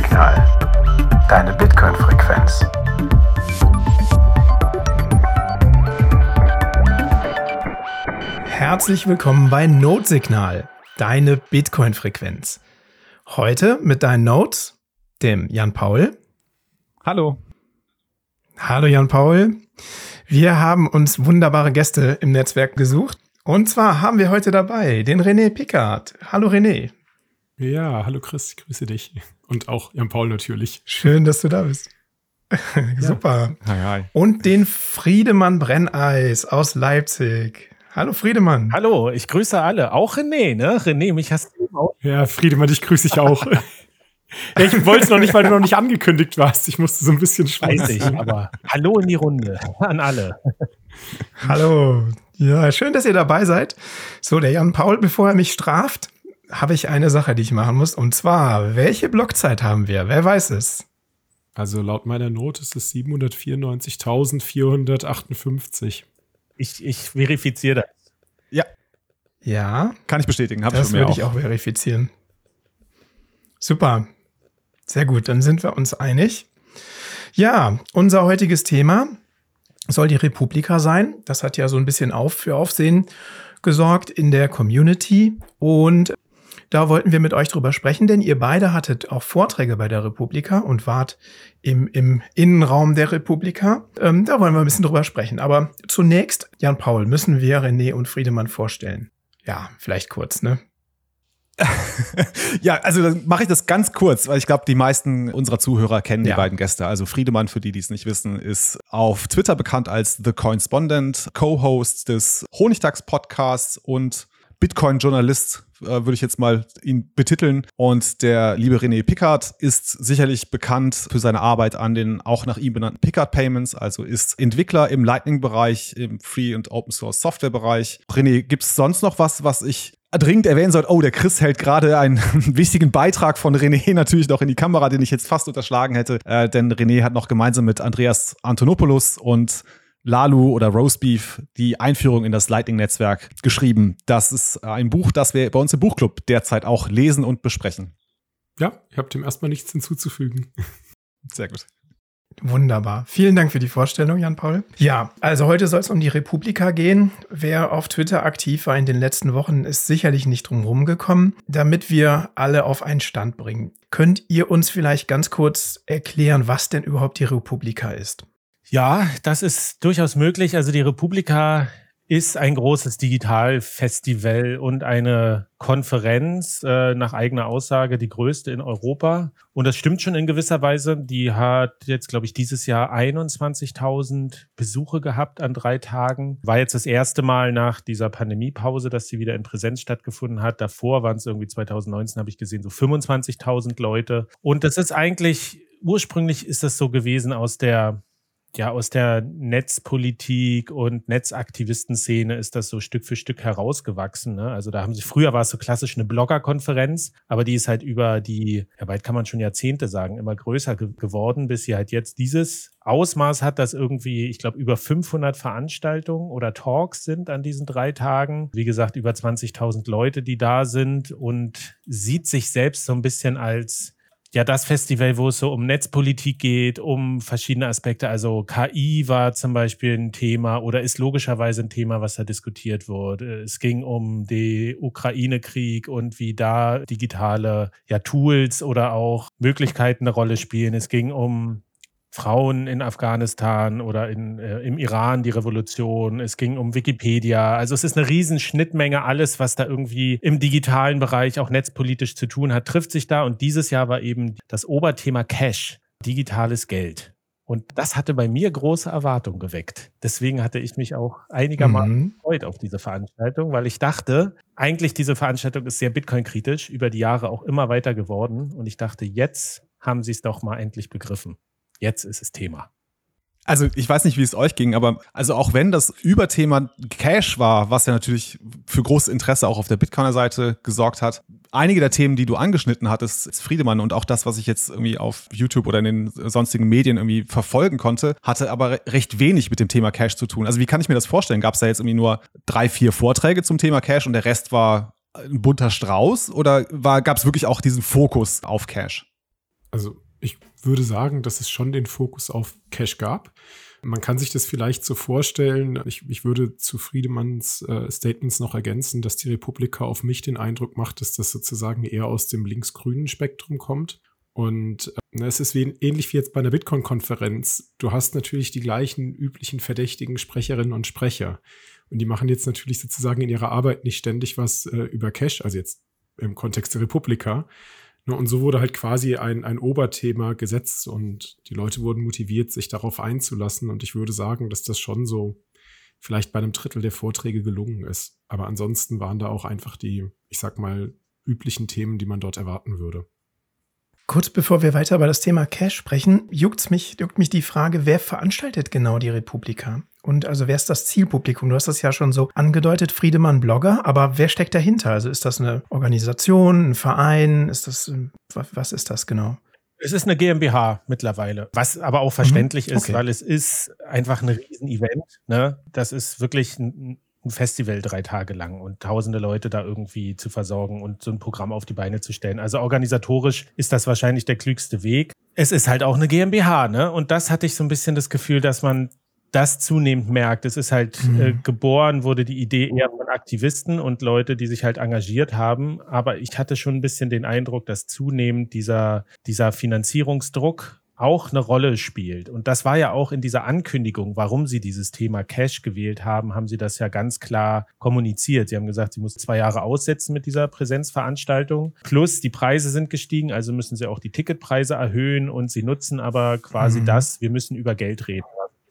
Notsignal. Deine Bitcoin-Frequenz. Herzlich willkommen bei Notsignal, deine Bitcoin-Frequenz. Heute mit deinen Notes, dem Jan Paul. Hallo. Hallo Jan Paul. Wir haben uns wunderbare Gäste im Netzwerk gesucht. Und zwar haben wir heute dabei den René Pickard. Hallo René. Ja, hallo Chris, ich grüße dich. Und auch Jan Paul natürlich. Schön, dass du da bist. Super. Hi, hi. Und den Friedemann Brenneis aus Leipzig. Hallo Friedemann. Hallo, ich grüße alle. Auch René, ne? René, mich hast du auch. Ja, Friedemann, dich grüße ich auch. ja, ich wollte es noch nicht, weil du noch nicht angekündigt warst. Ich musste so ein bisschen schweißen. Weiß ich, aber hallo in die Runde an alle. Hallo. Ja, schön, dass ihr dabei seid. So, der Jan Paul, bevor er mich straft, habe ich eine Sache, die ich machen muss. Und zwar, welche Blockzeit haben wir? Wer weiß es? Also laut meiner Note ist es 794.458. Ich, ich verifiziere das. Ja. Ja. Kann ich bestätigen. Hab das würde ich auch verifizieren. Super. Sehr gut, dann sind wir uns einig. Ja, unser heutiges Thema soll die Republika sein. Das hat ja so ein bisschen auf für Aufsehen gesorgt in der Community. Und da wollten wir mit euch drüber sprechen, denn ihr beide hattet auch Vorträge bei der Republika und wart im, im Innenraum der Republika. Ähm, da wollen wir ein bisschen drüber sprechen. Aber zunächst, Jan Paul, müssen wir René und Friedemann vorstellen. Ja, vielleicht kurz, ne? ja, also dann mache ich das ganz kurz, weil ich glaube, die meisten unserer Zuhörer kennen ja. die beiden Gäste. Also Friedemann, für die, die es nicht wissen, ist auf Twitter bekannt als The Coinspondent, Co-Host des Honigtags-Podcasts und Bitcoin-Journalist, äh, würde ich jetzt mal ihn betiteln. Und der liebe René Pickard ist sicherlich bekannt für seine Arbeit an den auch nach ihm benannten Pickard Payments, also ist Entwickler im Lightning-Bereich, im Free- und Open-Source-Software-Bereich. René, gibt es sonst noch was, was ich dringend erwähnen sollte, oh, der Chris hält gerade einen wichtigen Beitrag von René natürlich noch in die Kamera, den ich jetzt fast unterschlagen hätte. Äh, denn René hat noch gemeinsam mit Andreas Antonopoulos und Lalu oder Roastbeef die Einführung in das Lightning-Netzwerk geschrieben. Das ist ein Buch, das wir bei uns im Buchclub derzeit auch lesen und besprechen. Ja, ich habe dem erstmal nichts hinzuzufügen. Sehr gut. Wunderbar. Vielen Dank für die Vorstellung, Jan-Paul. Ja, also heute soll es um die Republika gehen. Wer auf Twitter aktiv war in den letzten Wochen, ist sicherlich nicht drum gekommen. Damit wir alle auf einen Stand bringen, könnt ihr uns vielleicht ganz kurz erklären, was denn überhaupt die Republika ist? Ja, das ist durchaus möglich. Also die Republika ist ein großes Digitalfestival und eine Konferenz, äh, nach eigener Aussage die größte in Europa. Und das stimmt schon in gewisser Weise. Die hat jetzt, glaube ich, dieses Jahr 21.000 Besuche gehabt an drei Tagen. War jetzt das erste Mal nach dieser Pandemiepause, dass sie wieder in Präsenz stattgefunden hat. Davor waren es irgendwie 2019, habe ich gesehen, so 25.000 Leute. Und das ist eigentlich, ursprünglich ist das so gewesen aus der ja, aus der Netzpolitik und Netzaktivistenszene ist das so Stück für Stück herausgewachsen. Ne? Also da haben sie, früher war es so klassisch eine Bloggerkonferenz, aber die ist halt über die, ja, weit kann man schon Jahrzehnte sagen, immer größer ge geworden, bis sie halt jetzt dieses Ausmaß hat, dass irgendwie, ich glaube, über 500 Veranstaltungen oder Talks sind an diesen drei Tagen. Wie gesagt, über 20.000 Leute, die da sind und sieht sich selbst so ein bisschen als ja das Festival, wo es so um Netzpolitik geht, um verschiedene Aspekte. Also KI war zum Beispiel ein Thema oder ist logischerweise ein Thema, was da diskutiert wurde. Es ging um den Ukraine-Krieg und wie da digitale ja, Tools oder auch Möglichkeiten eine Rolle spielen. Es ging um Frauen in Afghanistan oder in, äh, im Iran die Revolution. Es ging um Wikipedia. Also es ist eine riesen Schnittmenge. Alles, was da irgendwie im digitalen Bereich auch netzpolitisch zu tun hat, trifft sich da. Und dieses Jahr war eben das Oberthema Cash, digitales Geld. Und das hatte bei mir große Erwartungen geweckt. Deswegen hatte ich mich auch einigermaßen mhm. gefreut auf diese Veranstaltung, weil ich dachte, eigentlich diese Veranstaltung ist sehr Bitcoin-kritisch, über die Jahre auch immer weiter geworden. Und ich dachte, jetzt haben sie es doch mal endlich begriffen. Jetzt ist es Thema. Also ich weiß nicht, wie es euch ging, aber also auch wenn das Überthema Cash war, was ja natürlich für großes Interesse auch auf der Bitcoiner Seite gesorgt hat, einige der Themen, die du angeschnitten hattest, ist Friedemann und auch das, was ich jetzt irgendwie auf YouTube oder in den sonstigen Medien irgendwie verfolgen konnte, hatte aber recht wenig mit dem Thema Cash zu tun. Also wie kann ich mir das vorstellen? Gab es da jetzt irgendwie nur drei, vier Vorträge zum Thema Cash und der Rest war ein bunter Strauß oder gab es wirklich auch diesen Fokus auf Cash? Also ich würde sagen, dass es schon den Fokus auf Cash gab. Man kann sich das vielleicht so vorstellen, ich, ich würde zu Friedemanns äh, Statements noch ergänzen, dass die Republika auf mich den Eindruck macht, dass das sozusagen eher aus dem linksgrünen Spektrum kommt. Und äh, es ist wie, ähnlich wie jetzt bei einer Bitcoin-Konferenz. Du hast natürlich die gleichen üblichen verdächtigen Sprecherinnen und Sprecher. Und die machen jetzt natürlich sozusagen in ihrer Arbeit nicht ständig was äh, über Cash, also jetzt im Kontext der Republika, Ne, und so wurde halt quasi ein, ein Oberthema gesetzt und die Leute wurden motiviert, sich darauf einzulassen. Und ich würde sagen, dass das schon so vielleicht bei einem Drittel der Vorträge gelungen ist. Aber ansonsten waren da auch einfach die, ich sag mal, üblichen Themen, die man dort erwarten würde. Kurz bevor wir weiter über das Thema Cash sprechen, juckt mich, juckt mich die Frage, wer veranstaltet genau die Republika? Und also wer ist das Zielpublikum? Du hast das ja schon so angedeutet, Friedemann Blogger, aber wer steckt dahinter? Also ist das eine Organisation, ein Verein? Ist das, ähm, was ist das genau? Es ist eine GmbH mittlerweile, was aber auch verständlich mhm. okay. ist, weil es ist einfach ein Riesenevent. Ne? Das ist wirklich ein, ein Festival drei Tage lang und tausende Leute da irgendwie zu versorgen und so ein Programm auf die Beine zu stellen. Also organisatorisch ist das wahrscheinlich der klügste Weg. Es ist halt auch eine GmbH, ne? Und das hatte ich so ein bisschen das Gefühl, dass man das zunehmend merkt. Es ist halt mhm. äh, geboren, wurde die Idee eher von Aktivisten und Leute, die sich halt engagiert haben. Aber ich hatte schon ein bisschen den Eindruck, dass zunehmend dieser, dieser Finanzierungsdruck auch eine Rolle spielt. Und das war ja auch in dieser Ankündigung, warum sie dieses Thema Cash gewählt haben, haben sie das ja ganz klar kommuniziert. Sie haben gesagt, sie muss zwei Jahre aussetzen mit dieser Präsenzveranstaltung. Plus die Preise sind gestiegen, also müssen sie auch die Ticketpreise erhöhen und sie nutzen aber quasi mhm. das, wir müssen über Geld reden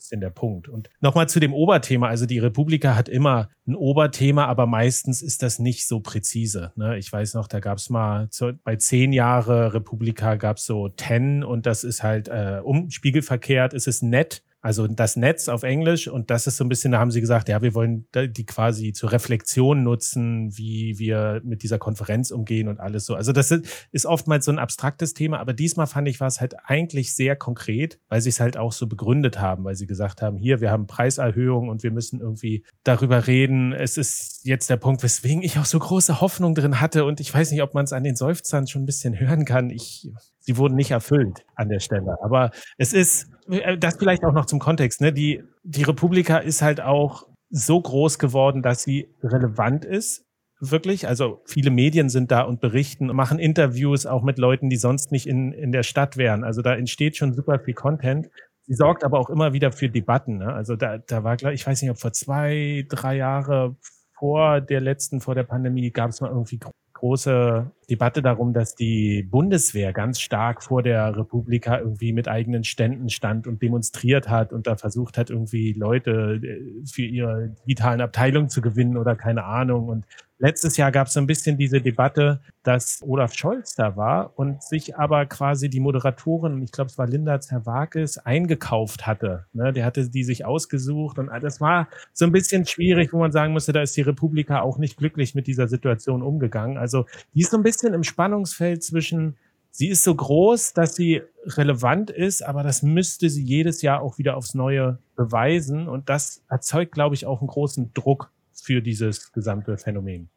bisschen der Punkt. Und nochmal zu dem Oberthema. Also die Republika hat immer ein Oberthema, aber meistens ist das nicht so präzise. Ne? Ich weiß noch, da gab es mal zu, bei zehn Jahre Republika gab es so ten und das ist halt äh, umspiegelverkehrt. Es ist nett, also das Netz auf Englisch und das ist so ein bisschen, da haben sie gesagt, ja, wir wollen die quasi zur Reflexion nutzen, wie wir mit dieser Konferenz umgehen und alles so. Also das ist oftmals so ein abstraktes Thema, aber diesmal fand ich war es halt eigentlich sehr konkret, weil sie es halt auch so begründet haben, weil sie gesagt haben, hier, wir haben Preiserhöhungen und wir müssen irgendwie darüber reden. Es ist jetzt der Punkt, weswegen ich auch so große Hoffnung drin hatte und ich weiß nicht, ob man es an den Seufzern schon ein bisschen hören kann. Ich sie wurden nicht erfüllt an der Stelle. Aber es ist, äh, das vielleicht auch noch zum Kontext, ne? Die, die Republika ist halt auch so groß geworden, dass sie relevant ist. Wirklich. Also viele Medien sind da und berichten, machen Interviews auch mit Leuten, die sonst nicht in, in der Stadt wären. Also da entsteht schon super viel Content. Sie sorgt aber auch immer wieder für Debatten. Ne? Also da, da war, ich weiß nicht, ob vor zwei, drei Jahre vor der letzten, vor der Pandemie, gab es mal irgendwie große Debatte darum, dass die Bundeswehr ganz stark vor der Republika irgendwie mit eigenen Ständen stand und demonstriert hat und da versucht hat, irgendwie Leute äh, für ihre digitalen Abteilungen zu gewinnen oder keine Ahnung. Und Letztes Jahr gab es so ein bisschen diese Debatte, dass Olaf Scholz da war und sich aber quasi die Moderatorin, ich glaube, es war Linda Zerwakis, eingekauft hatte. Ne? Der hatte die sich ausgesucht und das war so ein bisschen schwierig, wo man sagen musste, da ist die Republika auch nicht glücklich mit dieser Situation umgegangen. Also die ist so ein bisschen im Spannungsfeld zwischen Sie ist so groß, dass sie relevant ist, aber das müsste sie jedes Jahr auch wieder aufs Neue beweisen. Und das erzeugt, glaube ich, auch einen großen Druck für dieses gesamte Phänomen.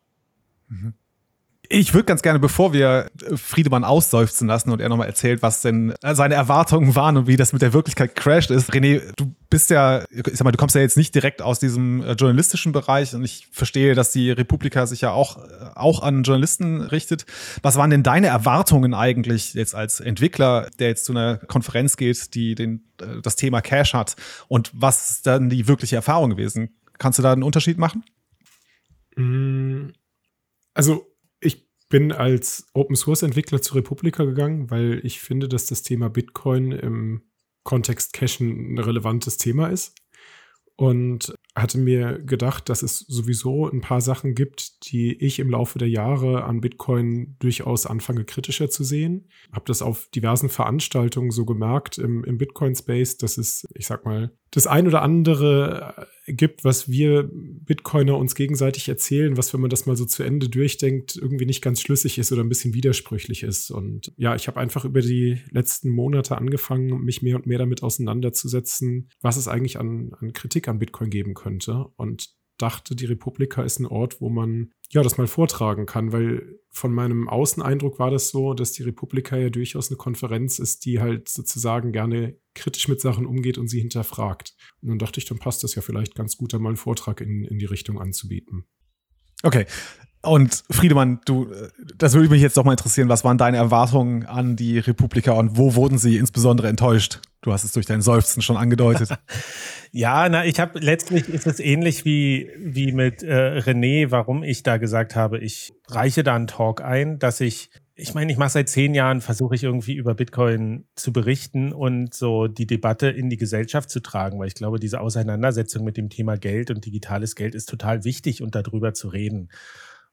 Mhm. Ich würde ganz gerne, bevor wir Friedemann ausseufzen lassen und er nochmal erzählt, was denn seine Erwartungen waren und wie das mit der Wirklichkeit crasht ist. René, du bist ja, ich sag mal, du kommst ja jetzt nicht direkt aus diesem äh, journalistischen Bereich und ich verstehe, dass die Republika sich ja auch, auch an Journalisten richtet. Was waren denn deine Erwartungen eigentlich jetzt als Entwickler, der jetzt zu einer Konferenz geht, die den, äh, das Thema Cash hat und was ist dann die wirkliche Erfahrung gewesen? Kannst du da einen Unterschied machen? Mm, also ich bin als Open Source Entwickler zur Republika gegangen, weil ich finde, dass das Thema Bitcoin im Kontext Cashen ein relevantes Thema ist. Und hatte mir gedacht, dass es sowieso ein paar Sachen gibt, die ich im Laufe der Jahre an Bitcoin durchaus anfange kritischer zu sehen. Habe das auf diversen Veranstaltungen so gemerkt im, im Bitcoin-Space, dass es, ich sag mal, das ein oder andere gibt, was wir Bitcoiner uns gegenseitig erzählen, was, wenn man das mal so zu Ende durchdenkt, irgendwie nicht ganz schlüssig ist oder ein bisschen widersprüchlich ist. Und ja, ich habe einfach über die letzten Monate angefangen, mich mehr und mehr damit auseinanderzusetzen, was es eigentlich an, an Kritik an Bitcoin geben könnte. Und dachte, die Republika ist ein Ort, wo man ja das mal vortragen kann, weil von meinem Außeneindruck war das so, dass die Republika ja durchaus eine Konferenz ist, die halt sozusagen gerne kritisch mit Sachen umgeht und sie hinterfragt. Und dann dachte ich, dann passt das ja vielleicht ganz gut, da mal einen Vortrag in, in die Richtung anzubieten. Okay, und Friedemann, du, das würde mich jetzt doch mal interessieren. Was waren deine Erwartungen an die Republika und wo wurden sie insbesondere enttäuscht? Du hast es durch dein Seufzen schon angedeutet. ja, na, ich habe letztlich ist es ähnlich wie, wie mit äh, René, warum ich da gesagt habe, ich reiche da einen Talk ein, dass ich ich meine, ich mache seit zehn Jahren, versuche ich irgendwie über Bitcoin zu berichten und so die Debatte in die Gesellschaft zu tragen, weil ich glaube, diese Auseinandersetzung mit dem Thema Geld und digitales Geld ist total wichtig und darüber zu reden.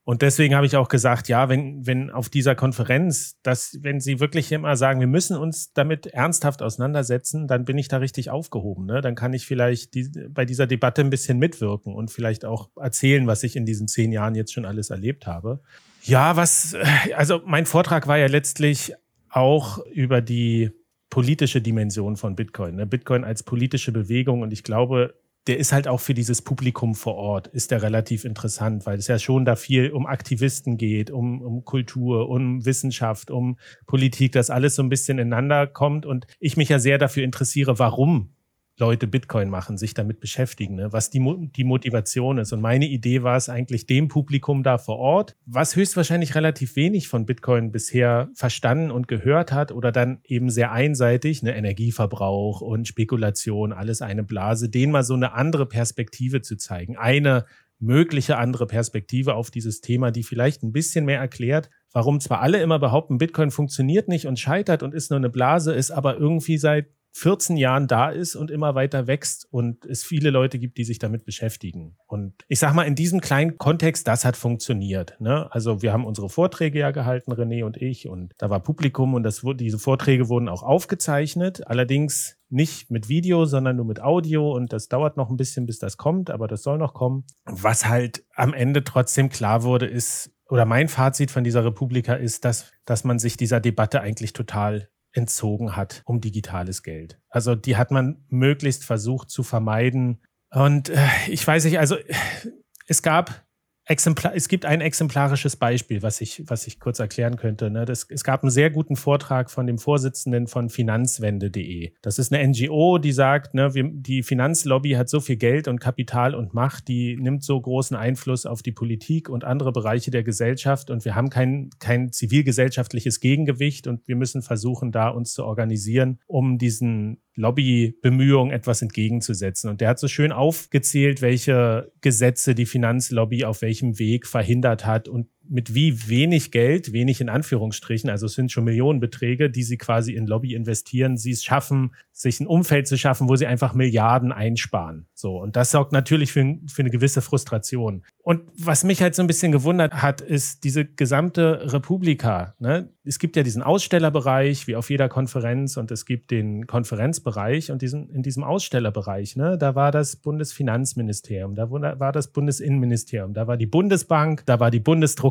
Und deswegen habe ich auch gesagt, ja, wenn, wenn auf dieser Konferenz, dass, wenn Sie wirklich immer sagen, wir müssen uns damit ernsthaft auseinandersetzen, dann bin ich da richtig aufgehoben. Ne? Dann kann ich vielleicht die, bei dieser Debatte ein bisschen mitwirken und vielleicht auch erzählen, was ich in diesen zehn Jahren jetzt schon alles erlebt habe. Ja, was, also mein Vortrag war ja letztlich auch über die politische Dimension von Bitcoin. Ne? Bitcoin als politische Bewegung und ich glaube, der ist halt auch für dieses Publikum vor Ort, ist der relativ interessant, weil es ja schon da viel um Aktivisten geht, um, um Kultur, um Wissenschaft, um Politik, dass alles so ein bisschen ineinander kommt. Und ich mich ja sehr dafür interessiere, warum Leute Bitcoin machen, sich damit beschäftigen, ne? was die, die Motivation ist. Und meine Idee war es eigentlich dem Publikum da vor Ort, was höchstwahrscheinlich relativ wenig von Bitcoin bisher verstanden und gehört hat oder dann eben sehr einseitig, ne, Energieverbrauch und Spekulation, alles eine Blase, denen mal so eine andere Perspektive zu zeigen. Eine mögliche andere Perspektive auf dieses Thema, die vielleicht ein bisschen mehr erklärt, warum zwar alle immer behaupten, Bitcoin funktioniert nicht und scheitert und ist nur eine Blase, ist aber irgendwie seit 14 Jahren da ist und immer weiter wächst und es viele Leute gibt, die sich damit beschäftigen. Und ich sage mal, in diesem kleinen Kontext, das hat funktioniert. Ne? Also wir haben unsere Vorträge ja gehalten, René und ich, und da war Publikum und das, diese Vorträge wurden auch aufgezeichnet, allerdings nicht mit Video, sondern nur mit Audio und das dauert noch ein bisschen, bis das kommt, aber das soll noch kommen. Was halt am Ende trotzdem klar wurde, ist, oder mein Fazit von dieser Republika ist, dass, dass man sich dieser Debatte eigentlich total entzogen hat um digitales Geld. Also die hat man möglichst versucht zu vermeiden. Und äh, ich weiß nicht, also es gab Exemplar, es gibt ein exemplarisches Beispiel, was ich, was ich kurz erklären könnte. Ne? Das, es gab einen sehr guten Vortrag von dem Vorsitzenden von Finanzwende.de. Das ist eine NGO, die sagt, ne, wir, die Finanzlobby hat so viel Geld und Kapital und Macht, die nimmt so großen Einfluss auf die Politik und andere Bereiche der Gesellschaft und wir haben kein, kein zivilgesellschaftliches Gegengewicht und wir müssen versuchen, da uns zu organisieren, um diesen Lobbybemühungen etwas entgegenzusetzen. Und der hat so schön aufgezählt, welche Gesetze die Finanzlobby auf welchem Weg verhindert hat und mit wie wenig Geld, wenig in Anführungsstrichen, also es sind schon Millionenbeträge, die sie quasi in Lobby investieren, sie es schaffen, sich ein Umfeld zu schaffen, wo sie einfach Milliarden einsparen. So. Und das sorgt natürlich für, für eine gewisse Frustration. Und was mich halt so ein bisschen gewundert hat, ist diese gesamte Republika. Ne? Es gibt ja diesen Ausstellerbereich, wie auf jeder Konferenz, und es gibt den Konferenzbereich. Und diesen, in diesem Ausstellerbereich, ne, da war das Bundesfinanzministerium, da war das Bundesinnenministerium, da war die Bundesbank, da war die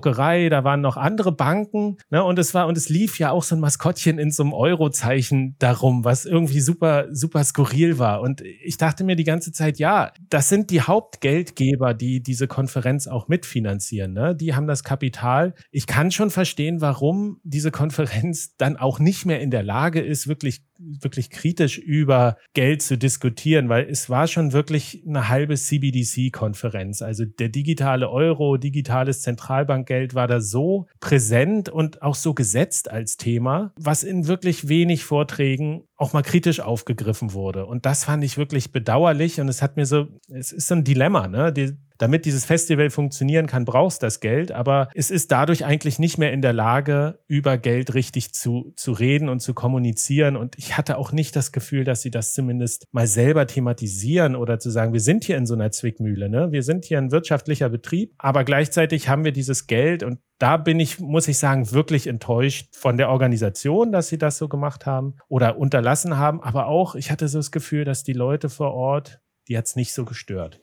Bundesdruckerei, da waren noch andere Banken. Ne? Und es war, und es lief ja auch so ein Maskottchen in so einem Eurozeichen darum, was irgendwie super, super skurril war. Und ich dachte mir die ganze Zeit, ja, das sind die Hauptgeldgeber, die diese Konferenz Konferenz auch mitfinanzieren. Ne? Die haben das Kapital. Ich kann schon verstehen, warum diese Konferenz dann auch nicht mehr in der Lage ist, wirklich wirklich kritisch über Geld zu diskutieren, weil es war schon wirklich eine halbe CBDC-Konferenz. Also der digitale Euro, digitales Zentralbankgeld war da so präsent und auch so gesetzt als Thema, was in wirklich wenig Vorträgen auch mal kritisch aufgegriffen wurde. Und das fand ich wirklich bedauerlich und es hat mir so, es ist so ein Dilemma, ne? Die, damit dieses Festival funktionieren kann, brauchst das Geld, aber es ist dadurch eigentlich nicht mehr in der Lage, über Geld richtig zu, zu reden und zu kommunizieren. Und ich hatte auch nicht das Gefühl, dass sie das zumindest mal selber thematisieren oder zu sagen, wir sind hier in so einer Zwickmühle, ne? Wir sind hier ein wirtschaftlicher Betrieb, aber gleichzeitig haben wir dieses Geld und da bin ich, muss ich sagen, wirklich enttäuscht von der Organisation, dass sie das so gemacht haben oder unterlassen haben. Aber auch, ich hatte so das Gefühl, dass die Leute vor Ort, die hat es nicht so gestört.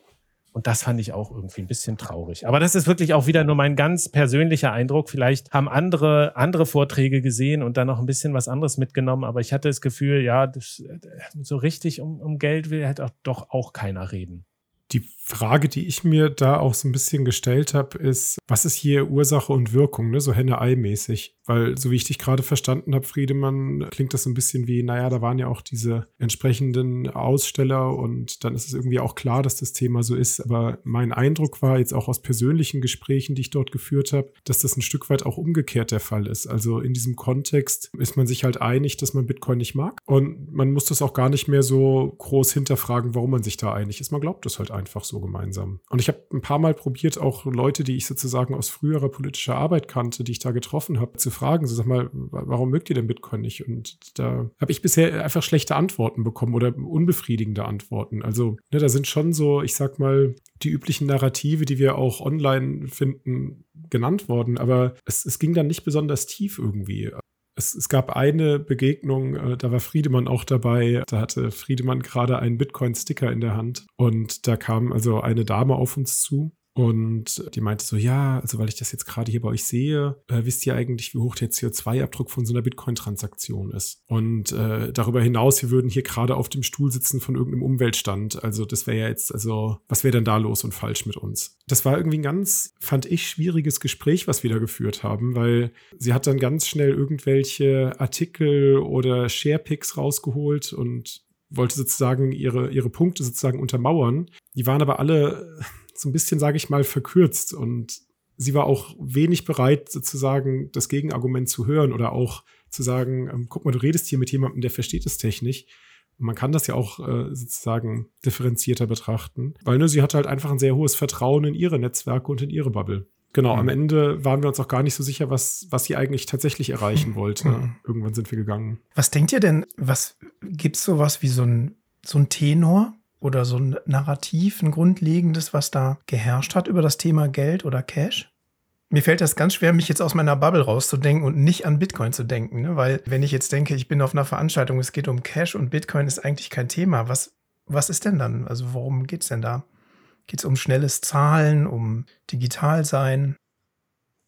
Und das fand ich auch irgendwie ein bisschen traurig. Aber das ist wirklich auch wieder nur mein ganz persönlicher Eindruck. Vielleicht haben andere andere Vorträge gesehen und dann noch ein bisschen was anderes mitgenommen. Aber ich hatte das Gefühl, ja, das, so richtig um, um Geld will halt auch, doch auch keiner reden. Die Frage, die ich mir da auch so ein bisschen gestellt habe, ist, was ist hier Ursache und Wirkung, ne? so Henne-Ei-mäßig? Weil, so wie ich dich gerade verstanden habe, Friedemann, klingt das so ein bisschen wie, naja, da waren ja auch diese entsprechenden Aussteller und dann ist es irgendwie auch klar, dass das Thema so ist. Aber mein Eindruck war jetzt auch aus persönlichen Gesprächen, die ich dort geführt habe, dass das ein Stück weit auch umgekehrt der Fall ist. Also in diesem Kontext ist man sich halt einig, dass man Bitcoin nicht mag und man muss das auch gar nicht mehr so groß hinterfragen, warum man sich da einig ist. Man glaubt das halt einfach so gemeinsam. Und ich habe ein paar Mal probiert, auch Leute, die ich sozusagen aus früherer politischer Arbeit kannte, die ich da getroffen habe, zu fragen, so sag mal, warum mögt ihr denn Bitcoin nicht? Und da habe ich bisher einfach schlechte Antworten bekommen oder unbefriedigende Antworten. Also ne, da sind schon so, ich sag mal, die üblichen Narrative, die wir auch online finden, genannt worden, aber es, es ging dann nicht besonders tief irgendwie. Es, es, gab eine Begegnung, äh, da war Friedemann auch dabei. Da hatte Friedemann gerade einen Bitcoin-Sticker in der Hand. Und da kam also eine Dame auf uns zu und die meinte so, ja, also weil ich das jetzt gerade hier bei euch sehe, äh, wisst ihr eigentlich, wie hoch der CO2-Abdruck von so einer Bitcoin-Transaktion ist? Und äh, darüber hinaus, wir würden hier gerade auf dem Stuhl sitzen von irgendeinem Umweltstand. Also das wäre ja jetzt, also was wäre denn da los und falsch mit uns? Das war irgendwie ein ganz, fand ich, schwieriges Gespräch, was wir da geführt haben, weil sie hat dann ganz schnell irgendwelche Artikel oder Sharepics rausgeholt und wollte sozusagen ihre, ihre Punkte sozusagen untermauern. Die waren aber alle so ein bisschen, sage ich mal, verkürzt und sie war auch wenig bereit, sozusagen das Gegenargument zu hören oder auch zu sagen, ähm, guck mal, du redest hier mit jemandem, der versteht es technisch. Und man kann das ja auch äh, sozusagen differenzierter betrachten, weil ne, sie hatte halt einfach ein sehr hohes Vertrauen in ihre Netzwerke und in ihre Bubble. Genau, mhm. am Ende waren wir uns auch gar nicht so sicher, was, was sie eigentlich tatsächlich erreichen mhm. wollte. Mhm. Irgendwann sind wir gegangen. Was denkt ihr denn, was gibt es sowas wie so ein, so ein Tenor oder so ein Narrativ, ein grundlegendes, was da geherrscht hat über das Thema Geld oder Cash? Mir fällt das ganz schwer, mich jetzt aus meiner Bubble rauszudenken und nicht an Bitcoin zu denken, ne? weil wenn ich jetzt denke, ich bin auf einer Veranstaltung, es geht um Cash und Bitcoin ist eigentlich kein Thema, was, was ist denn dann? Also worum geht es denn da? Geht es um schnelles Zahlen, um digital sein?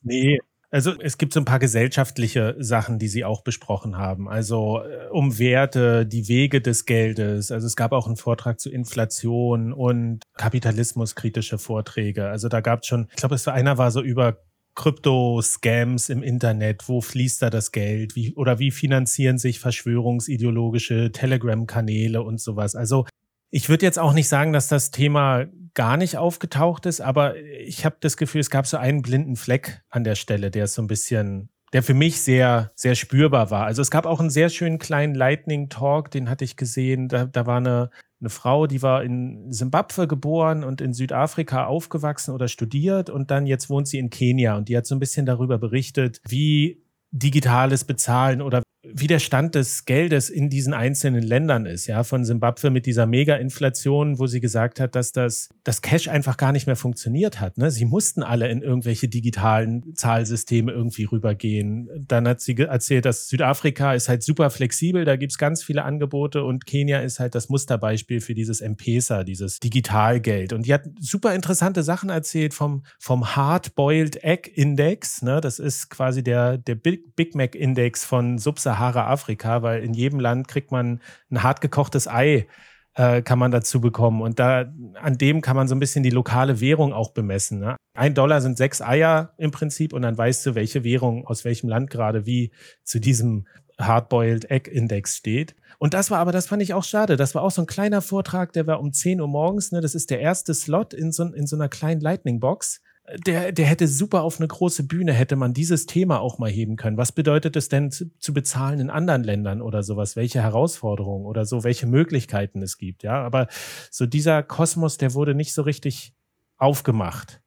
Nee, also es gibt so ein paar gesellschaftliche Sachen, die Sie auch besprochen haben. Also äh, um Werte, die Wege des Geldes. Also es gab auch einen Vortrag zu Inflation und Kapitalismuskritische Vorträge. Also da gab es schon, ich glaube, es war einer war so über Krypto-Scams im Internet, wo fließt da das Geld? Wie, oder wie finanzieren sich verschwörungsideologische Telegram-Kanäle und sowas? Also ich würde jetzt auch nicht sagen, dass das Thema gar nicht aufgetaucht ist, aber ich habe das Gefühl, es gab so einen blinden Fleck an der Stelle, der ist so ein bisschen, der für mich sehr, sehr spürbar war. Also es gab auch einen sehr schönen kleinen Lightning Talk, den hatte ich gesehen. Da, da war eine, eine Frau, die war in Simbabwe geboren und in Südafrika aufgewachsen oder studiert und dann jetzt wohnt sie in Kenia und die hat so ein bisschen darüber berichtet, wie digitales Bezahlen oder wie der Stand des Geldes in diesen einzelnen Ländern ist, ja, von Simbabwe mit dieser Mega-Inflation, wo sie gesagt hat, dass das, das Cash einfach gar nicht mehr funktioniert hat. Ne? Sie mussten alle in irgendwelche digitalen Zahlsysteme irgendwie rübergehen. Dann hat sie erzählt, dass Südafrika ist halt super flexibel, da gibt's ganz viele Angebote und Kenia ist halt das Musterbeispiel für dieses M-Pesa, dieses Digitalgeld. Und die hat super interessante Sachen erzählt vom, vom Hard-Boiled Egg Index. Ne? Das ist quasi der, der Big, Big Mac Index von Subsahara Sahara-Afrika, weil in jedem Land kriegt man ein hart gekochtes Ei, äh, kann man dazu bekommen. Und da, an dem kann man so ein bisschen die lokale Währung auch bemessen. Ne? Ein Dollar sind sechs Eier im Prinzip und dann weißt du, welche Währung aus welchem Land gerade wie zu diesem Hardboiled Egg Index steht. Und das war aber, das fand ich auch schade. Das war auch so ein kleiner Vortrag, der war um 10 Uhr morgens. Ne? Das ist der erste Slot in so, in so einer kleinen Lightning Box der, der hätte super auf eine große Bühne, hätte man dieses Thema auch mal heben können. Was bedeutet es denn zu, zu, bezahlen in anderen Ländern oder sowas? Welche Herausforderungen oder so, welche Möglichkeiten es gibt, ja? Aber so dieser Kosmos, der wurde nicht so richtig aufgemacht.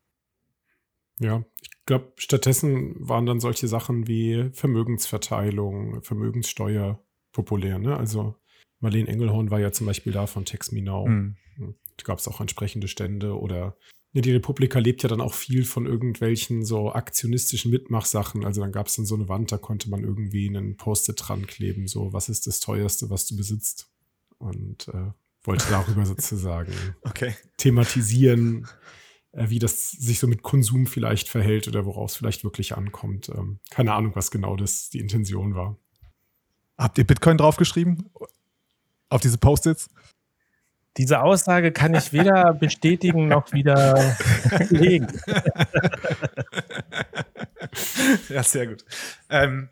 Ja, ich glaube, stattdessen waren dann solche Sachen wie Vermögensverteilung, Vermögenssteuer populär, ne? Also Marlene Engelhorn war ja zum Beispiel da von Text Me Now. Mhm. Da gab es auch entsprechende Stände oder ja, die Republika lebt ja dann auch viel von irgendwelchen so aktionistischen Mitmachsachen. Also dann gab es dann so eine Wand, da konnte man irgendwie einen Post-it dran kleben, so was ist das teuerste, was du besitzt. Und äh, wollte darüber sozusagen okay. thematisieren, äh, wie das sich so mit Konsum vielleicht verhält oder woraus es vielleicht wirklich ankommt. Ähm, keine Ahnung, was genau das die Intention war. Habt ihr Bitcoin draufgeschrieben? Auf diese Post-its? Diese Aussage kann ich weder bestätigen noch wieder legen. ja, sehr gut. Ähm,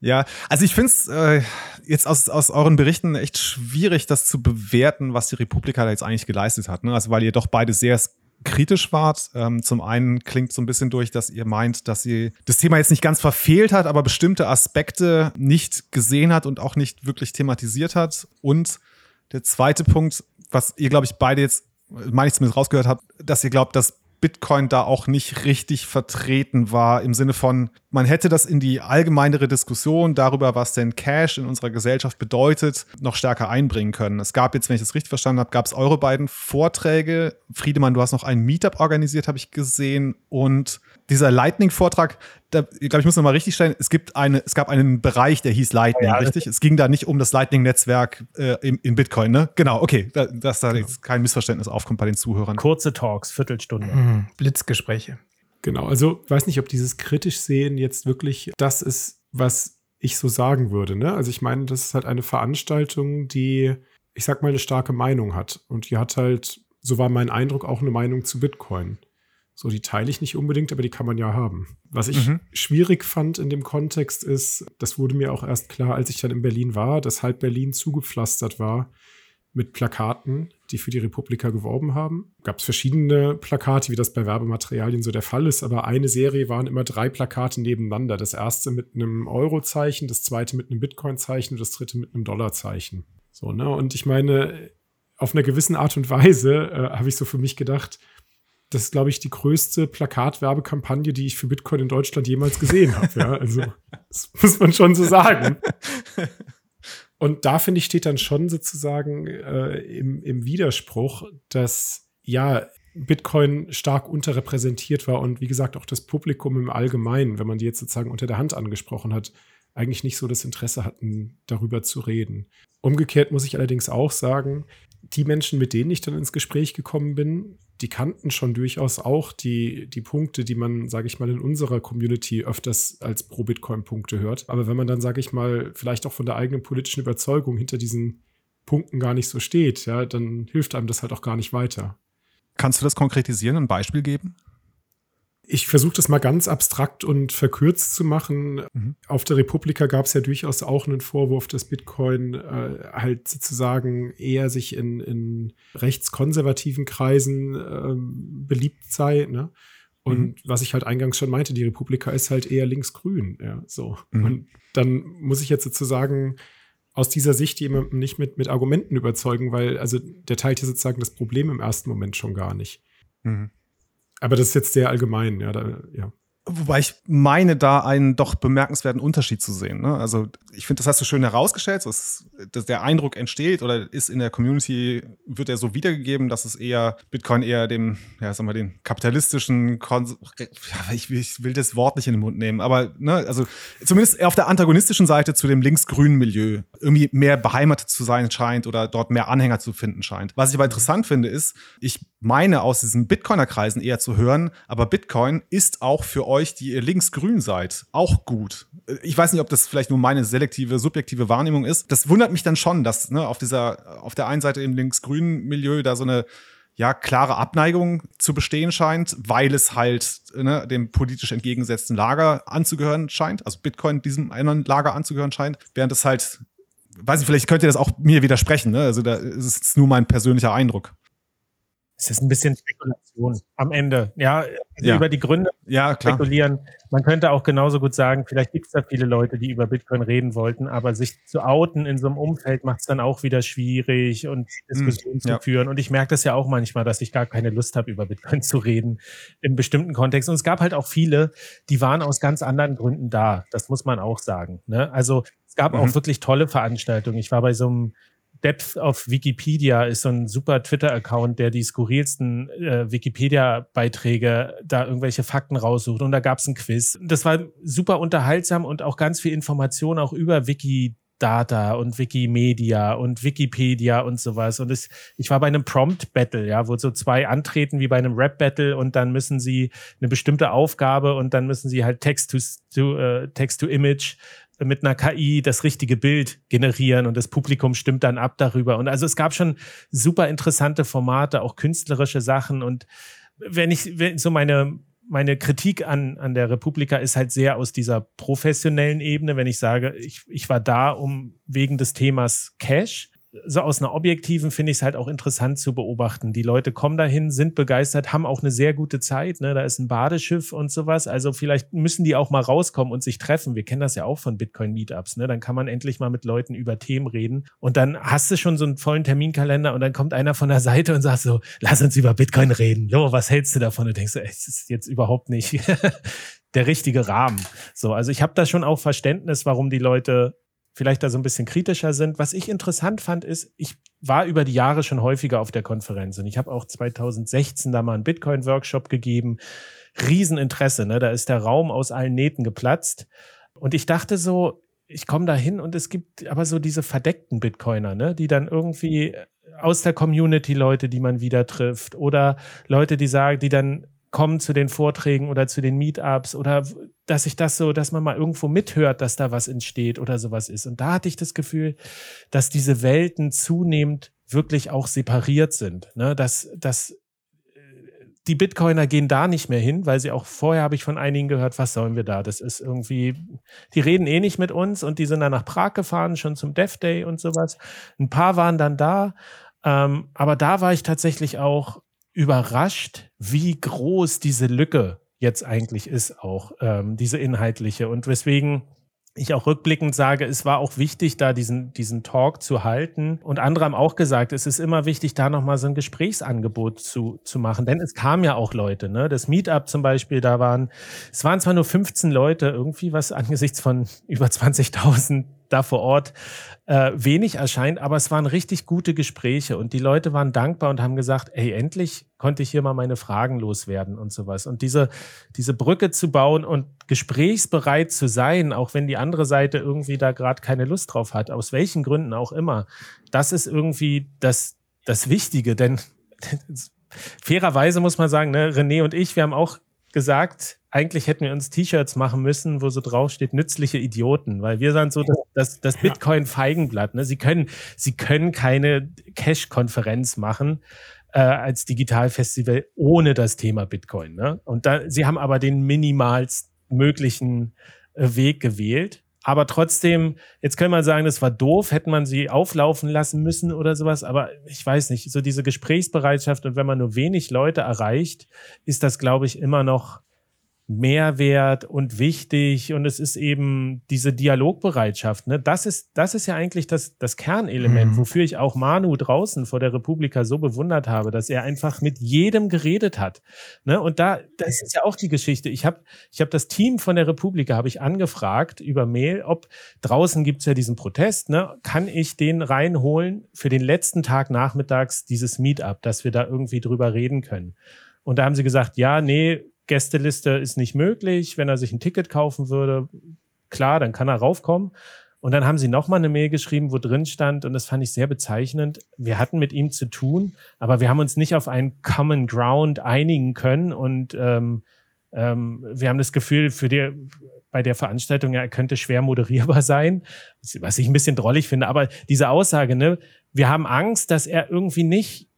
ja, also ich finde es äh, jetzt aus, aus euren Berichten echt schwierig, das zu bewerten, was die Republika da jetzt eigentlich geleistet hat. Ne? Also weil ihr doch beide sehr kritisch wart. Ähm, zum einen klingt so ein bisschen durch, dass ihr meint, dass sie das Thema jetzt nicht ganz verfehlt hat, aber bestimmte Aspekte nicht gesehen hat und auch nicht wirklich thematisiert hat. Und der zweite Punkt, was ihr, glaube ich, beide jetzt, meine ich zumindest rausgehört habt, dass ihr glaubt, dass Bitcoin da auch nicht richtig vertreten war, im Sinne von, man hätte das in die allgemeinere Diskussion darüber, was denn Cash in unserer Gesellschaft bedeutet, noch stärker einbringen können. Es gab jetzt, wenn ich das richtig verstanden habe, gab es eure beiden Vorträge. Friedemann, du hast noch ein Meetup organisiert, habe ich gesehen. Und dieser Lightning-Vortrag, da, ich glaube, ich muss noch mal richtig stellen, es gibt eine, es gab einen Bereich, der hieß Lightning, ja, richtig? Es ging da nicht um das Lightning-Netzwerk äh, in, in, Bitcoin, ne? Genau, okay, da, dass da jetzt kein Missverständnis aufkommt bei den Zuhörern. Kurze Talks, Viertelstunde. Mhm. Blitzgespräche. Genau, also weiß nicht, ob dieses kritisch sehen jetzt wirklich das ist, was ich so sagen würde. Ne? Also ich meine, das ist halt eine Veranstaltung, die, ich sag mal, eine starke Meinung hat. Und die hat halt, so war mein Eindruck, auch eine Meinung zu Bitcoin. So, die teile ich nicht unbedingt, aber die kann man ja haben. Was ich mhm. schwierig fand in dem Kontext ist, das wurde mir auch erst klar, als ich dann in Berlin war, dass halb Berlin zugepflastert war mit Plakaten, die für die Republika geworben haben. Gab es verschiedene Plakate, wie das bei Werbematerialien so der Fall ist, aber eine Serie waren immer drei Plakate nebeneinander. Das erste mit einem Euro-Zeichen, das zweite mit einem Bitcoin-Zeichen und das dritte mit einem Dollar-Zeichen. So, ne? Und ich meine, auf einer gewissen Art und Weise äh, habe ich so für mich gedacht, das ist, glaube ich, die größte Plakatwerbekampagne, die ich für Bitcoin in Deutschland jemals gesehen habe. Ja, also, das muss man schon so sagen. Und da, finde ich, steht dann schon sozusagen äh, im, im Widerspruch, dass ja Bitcoin stark unterrepräsentiert war und wie gesagt auch das Publikum im Allgemeinen, wenn man die jetzt sozusagen unter der Hand angesprochen hat, eigentlich nicht so das Interesse hatten, darüber zu reden. Umgekehrt muss ich allerdings auch sagen, die Menschen, mit denen ich dann ins Gespräch gekommen bin, die kannten schon durchaus auch die, die Punkte, die man, sage ich mal, in unserer Community öfters als Pro-Bitcoin-Punkte hört. Aber wenn man dann, sage ich mal, vielleicht auch von der eigenen politischen Überzeugung hinter diesen Punkten gar nicht so steht, ja, dann hilft einem das halt auch gar nicht weiter. Kannst du das konkretisieren, ein Beispiel geben? Ich versuche das mal ganz abstrakt und verkürzt zu machen. Mhm. Auf der Republika gab es ja durchaus auch einen Vorwurf, dass Bitcoin äh, halt sozusagen eher sich in, in rechtskonservativen Kreisen äh, beliebt sei. Ne? Und mhm. was ich halt eingangs schon meinte, die Republika ist halt eher linksgrün. Ja, so. Mhm. Und dann muss ich jetzt sozusagen aus dieser Sicht jemanden nicht mit, mit Argumenten überzeugen, weil also der teilt ja sozusagen das Problem im ersten Moment schon gar nicht. Mhm. Aber das ist jetzt sehr allgemein, ja. Da, ja. Wobei ich meine, da einen doch bemerkenswerten Unterschied zu sehen. Ne? Also ich finde, das hast du schön herausgestellt, so dass, der Eindruck entsteht oder ist in der Community, wird er so wiedergegeben, dass es eher Bitcoin eher dem, ja, sag mal, den kapitalistischen, Kon ja, ich, ich, will das Wort nicht in den Mund nehmen, aber ne, also zumindest auf der antagonistischen Seite zu dem linksgrünen Milieu irgendwie mehr beheimatet zu sein scheint oder dort mehr Anhänger zu finden scheint. Was ich aber interessant finde, ist, ich meine aus diesen Bitcoiner-Kreisen eher zu hören, aber Bitcoin ist auch für euch, die ihr linksgrün seid, auch gut. Ich weiß nicht, ob das vielleicht nur meine selektive, subjektive Wahrnehmung ist. Das wundert mich dann schon, dass ne, auf dieser, auf der einen Seite im linksgrünen Milieu da so eine ja, klare Abneigung zu bestehen scheint, weil es halt ne, dem politisch entgegengesetzten Lager anzugehören scheint, also Bitcoin diesem anderen Lager anzugehören scheint, während es halt, weiß ich, vielleicht könnt ihr das auch mir widersprechen, ne? also da ist es nur mein persönlicher Eindruck. Es ist ein bisschen Spekulation am Ende. Ja, ja. über die Gründe ja, spekulieren. Man könnte auch genauso gut sagen, vielleicht gibt es da viele Leute, die über Bitcoin reden wollten, aber sich zu outen in so einem Umfeld macht es dann auch wieder schwierig und Diskussionen hm, ja. zu führen. Und ich merke das ja auch manchmal, dass ich gar keine Lust habe, über Bitcoin zu reden in bestimmten Kontexten. Und es gab halt auch viele, die waren aus ganz anderen Gründen da. Das muss man auch sagen. Ne? Also es gab mhm. auch wirklich tolle Veranstaltungen. Ich war bei so einem Depth of Wikipedia ist so ein super Twitter-Account, der die skurrilsten äh, Wikipedia-Beiträge da irgendwelche Fakten raussucht. Und da gab es ein Quiz. Das war super unterhaltsam und auch ganz viel Information auch über Wiki Data und Wikimedia und Wikipedia und sowas. Und es, ich war bei einem Prompt-Battle, ja, wo so zwei antreten wie bei einem Rap-Battle und dann müssen sie eine bestimmte Aufgabe und dann müssen sie halt Text to, to uh, Text to Image mit einer KI das richtige Bild generieren und das Publikum stimmt dann ab darüber. Und also es gab schon super interessante Formate, auch künstlerische Sachen. Und wenn ich wenn so meine meine Kritik an, an der Republika ist halt sehr aus dieser professionellen Ebene, wenn ich sage, ich, ich war da um wegen des Themas Cash so aus einer objektiven finde ich es halt auch interessant zu beobachten. Die Leute kommen dahin, sind begeistert, haben auch eine sehr gute Zeit. Ne? Da ist ein Badeschiff und sowas. Also vielleicht müssen die auch mal rauskommen und sich treffen. Wir kennen das ja auch von Bitcoin-Meetups. Ne? Dann kann man endlich mal mit Leuten über Themen reden. Und dann hast du schon so einen vollen Terminkalender und dann kommt einer von der Seite und sagt so, lass uns über Bitcoin reden. Jo, was hältst du davon? Und denkst du, es ist jetzt überhaupt nicht der richtige Rahmen. So, also ich habe da schon auch Verständnis, warum die Leute vielleicht da so ein bisschen kritischer sind. Was ich interessant fand, ist, ich war über die Jahre schon häufiger auf der Konferenz und ich habe auch 2016 da mal einen Bitcoin-Workshop gegeben. Rieseninteresse, ne? Da ist der Raum aus allen Nähten geplatzt. Und ich dachte so, ich komme da hin und es gibt aber so diese verdeckten Bitcoiner, ne? die dann irgendwie aus der Community Leute, die man wieder trifft oder Leute, die sagen, die dann kommen zu den Vorträgen oder zu den Meetups oder dass ich das so, dass man mal irgendwo mithört, dass da was entsteht oder sowas ist. Und da hatte ich das Gefühl, dass diese Welten zunehmend wirklich auch separiert sind. Ne? Dass, dass äh, die Bitcoiner gehen da nicht mehr hin, weil sie auch vorher habe ich von einigen gehört, was sollen wir da? Das ist irgendwie, die reden eh nicht mit uns und die sind dann nach Prag gefahren, schon zum Dev Day und sowas. Ein paar waren dann da, ähm, aber da war ich tatsächlich auch überrascht, wie groß diese Lücke jetzt eigentlich ist, auch ähm, diese inhaltliche. Und weswegen ich auch rückblickend sage, es war auch wichtig, da diesen, diesen Talk zu halten. Und andere haben auch gesagt, es ist immer wichtig, da nochmal so ein Gesprächsangebot zu, zu machen. Denn es kamen ja auch Leute, ne? Das Meetup zum Beispiel, da waren, es waren zwar nur 15 Leute, irgendwie was angesichts von über 20.000 da vor Ort äh, wenig erscheint, aber es waren richtig gute Gespräche und die Leute waren dankbar und haben gesagt, ey, endlich konnte ich hier mal meine Fragen loswerden und sowas. Und diese, diese Brücke zu bauen und gesprächsbereit zu sein, auch wenn die andere Seite irgendwie da gerade keine Lust drauf hat, aus welchen Gründen auch immer, das ist irgendwie das, das Wichtige, denn fairerweise muss man sagen, ne, René und ich, wir haben auch gesagt, eigentlich hätten wir uns T-Shirts machen müssen, wo so drauf steht, nützliche Idioten, weil wir sind so das, das, das Bitcoin-Feigenblatt. Ne? Sie, können, sie können keine Cash-Konferenz machen äh, als Digitalfestival ohne das Thema Bitcoin. Ne? Und da, sie haben aber den minimalst möglichen äh, Weg gewählt. Aber trotzdem, jetzt können wir sagen, das war doof, hätte man sie auflaufen lassen müssen oder sowas. Aber ich weiß nicht, so diese Gesprächsbereitschaft und wenn man nur wenig Leute erreicht, ist das, glaube ich, immer noch Mehrwert und wichtig und es ist eben diese Dialogbereitschaft. Ne? Das, ist, das ist ja eigentlich das, das Kernelement, mhm. wofür ich auch Manu draußen vor der Republika so bewundert habe, dass er einfach mit jedem geredet hat. Ne? Und da, das ist ja auch die Geschichte. Ich habe ich hab das Team von der Republika habe ich angefragt über Mail, ob draußen gibt's ja diesen Protest, ne? kann ich den reinholen für den letzten Tag nachmittags dieses Meetup, dass wir da irgendwie drüber reden können. Und da haben sie gesagt, ja, nee, Gästeliste ist nicht möglich. Wenn er sich ein Ticket kaufen würde, klar, dann kann er raufkommen. Und dann haben sie nochmal eine Mail geschrieben, wo drin stand, und das fand ich sehr bezeichnend, wir hatten mit ihm zu tun, aber wir haben uns nicht auf einen Common Ground einigen können. Und ähm, ähm, wir haben das Gefühl, für die, bei der Veranstaltung, ja, er könnte schwer moderierbar sein, was ich ein bisschen drollig finde. Aber diese Aussage, ne, wir haben Angst, dass er irgendwie nicht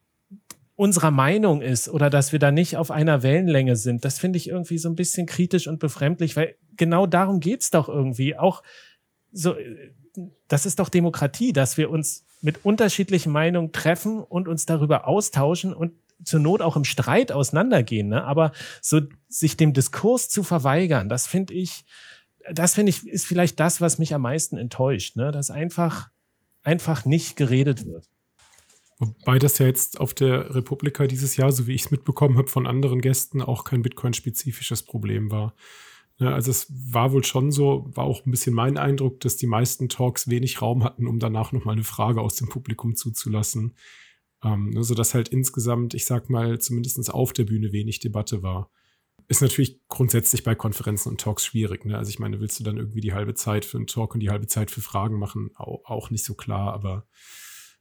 unserer Meinung ist oder dass wir da nicht auf einer Wellenlänge sind, das finde ich irgendwie so ein bisschen kritisch und befremdlich, weil genau darum geht's doch irgendwie. Auch so, das ist doch Demokratie, dass wir uns mit unterschiedlichen Meinungen treffen und uns darüber austauschen und zur Not auch im Streit auseinandergehen. Ne? Aber so sich dem Diskurs zu verweigern, das finde ich, das finde ich, ist vielleicht das, was mich am meisten enttäuscht, ne? dass einfach, einfach nicht geredet wird. Wobei das ja jetzt auf der Republika dieses Jahr, so wie ich es mitbekommen habe von anderen Gästen, auch kein Bitcoin-spezifisches Problem war. Ja, also es war wohl schon so, war auch ein bisschen mein Eindruck, dass die meisten Talks wenig Raum hatten, um danach nochmal eine Frage aus dem Publikum zuzulassen. Ähm, ne, sodass halt insgesamt, ich sag mal, zumindest auf der Bühne wenig Debatte war. Ist natürlich grundsätzlich bei Konferenzen und Talks schwierig. Ne? Also ich meine, willst du dann irgendwie die halbe Zeit für einen Talk und die halbe Zeit für Fragen machen? Auch, auch nicht so klar, aber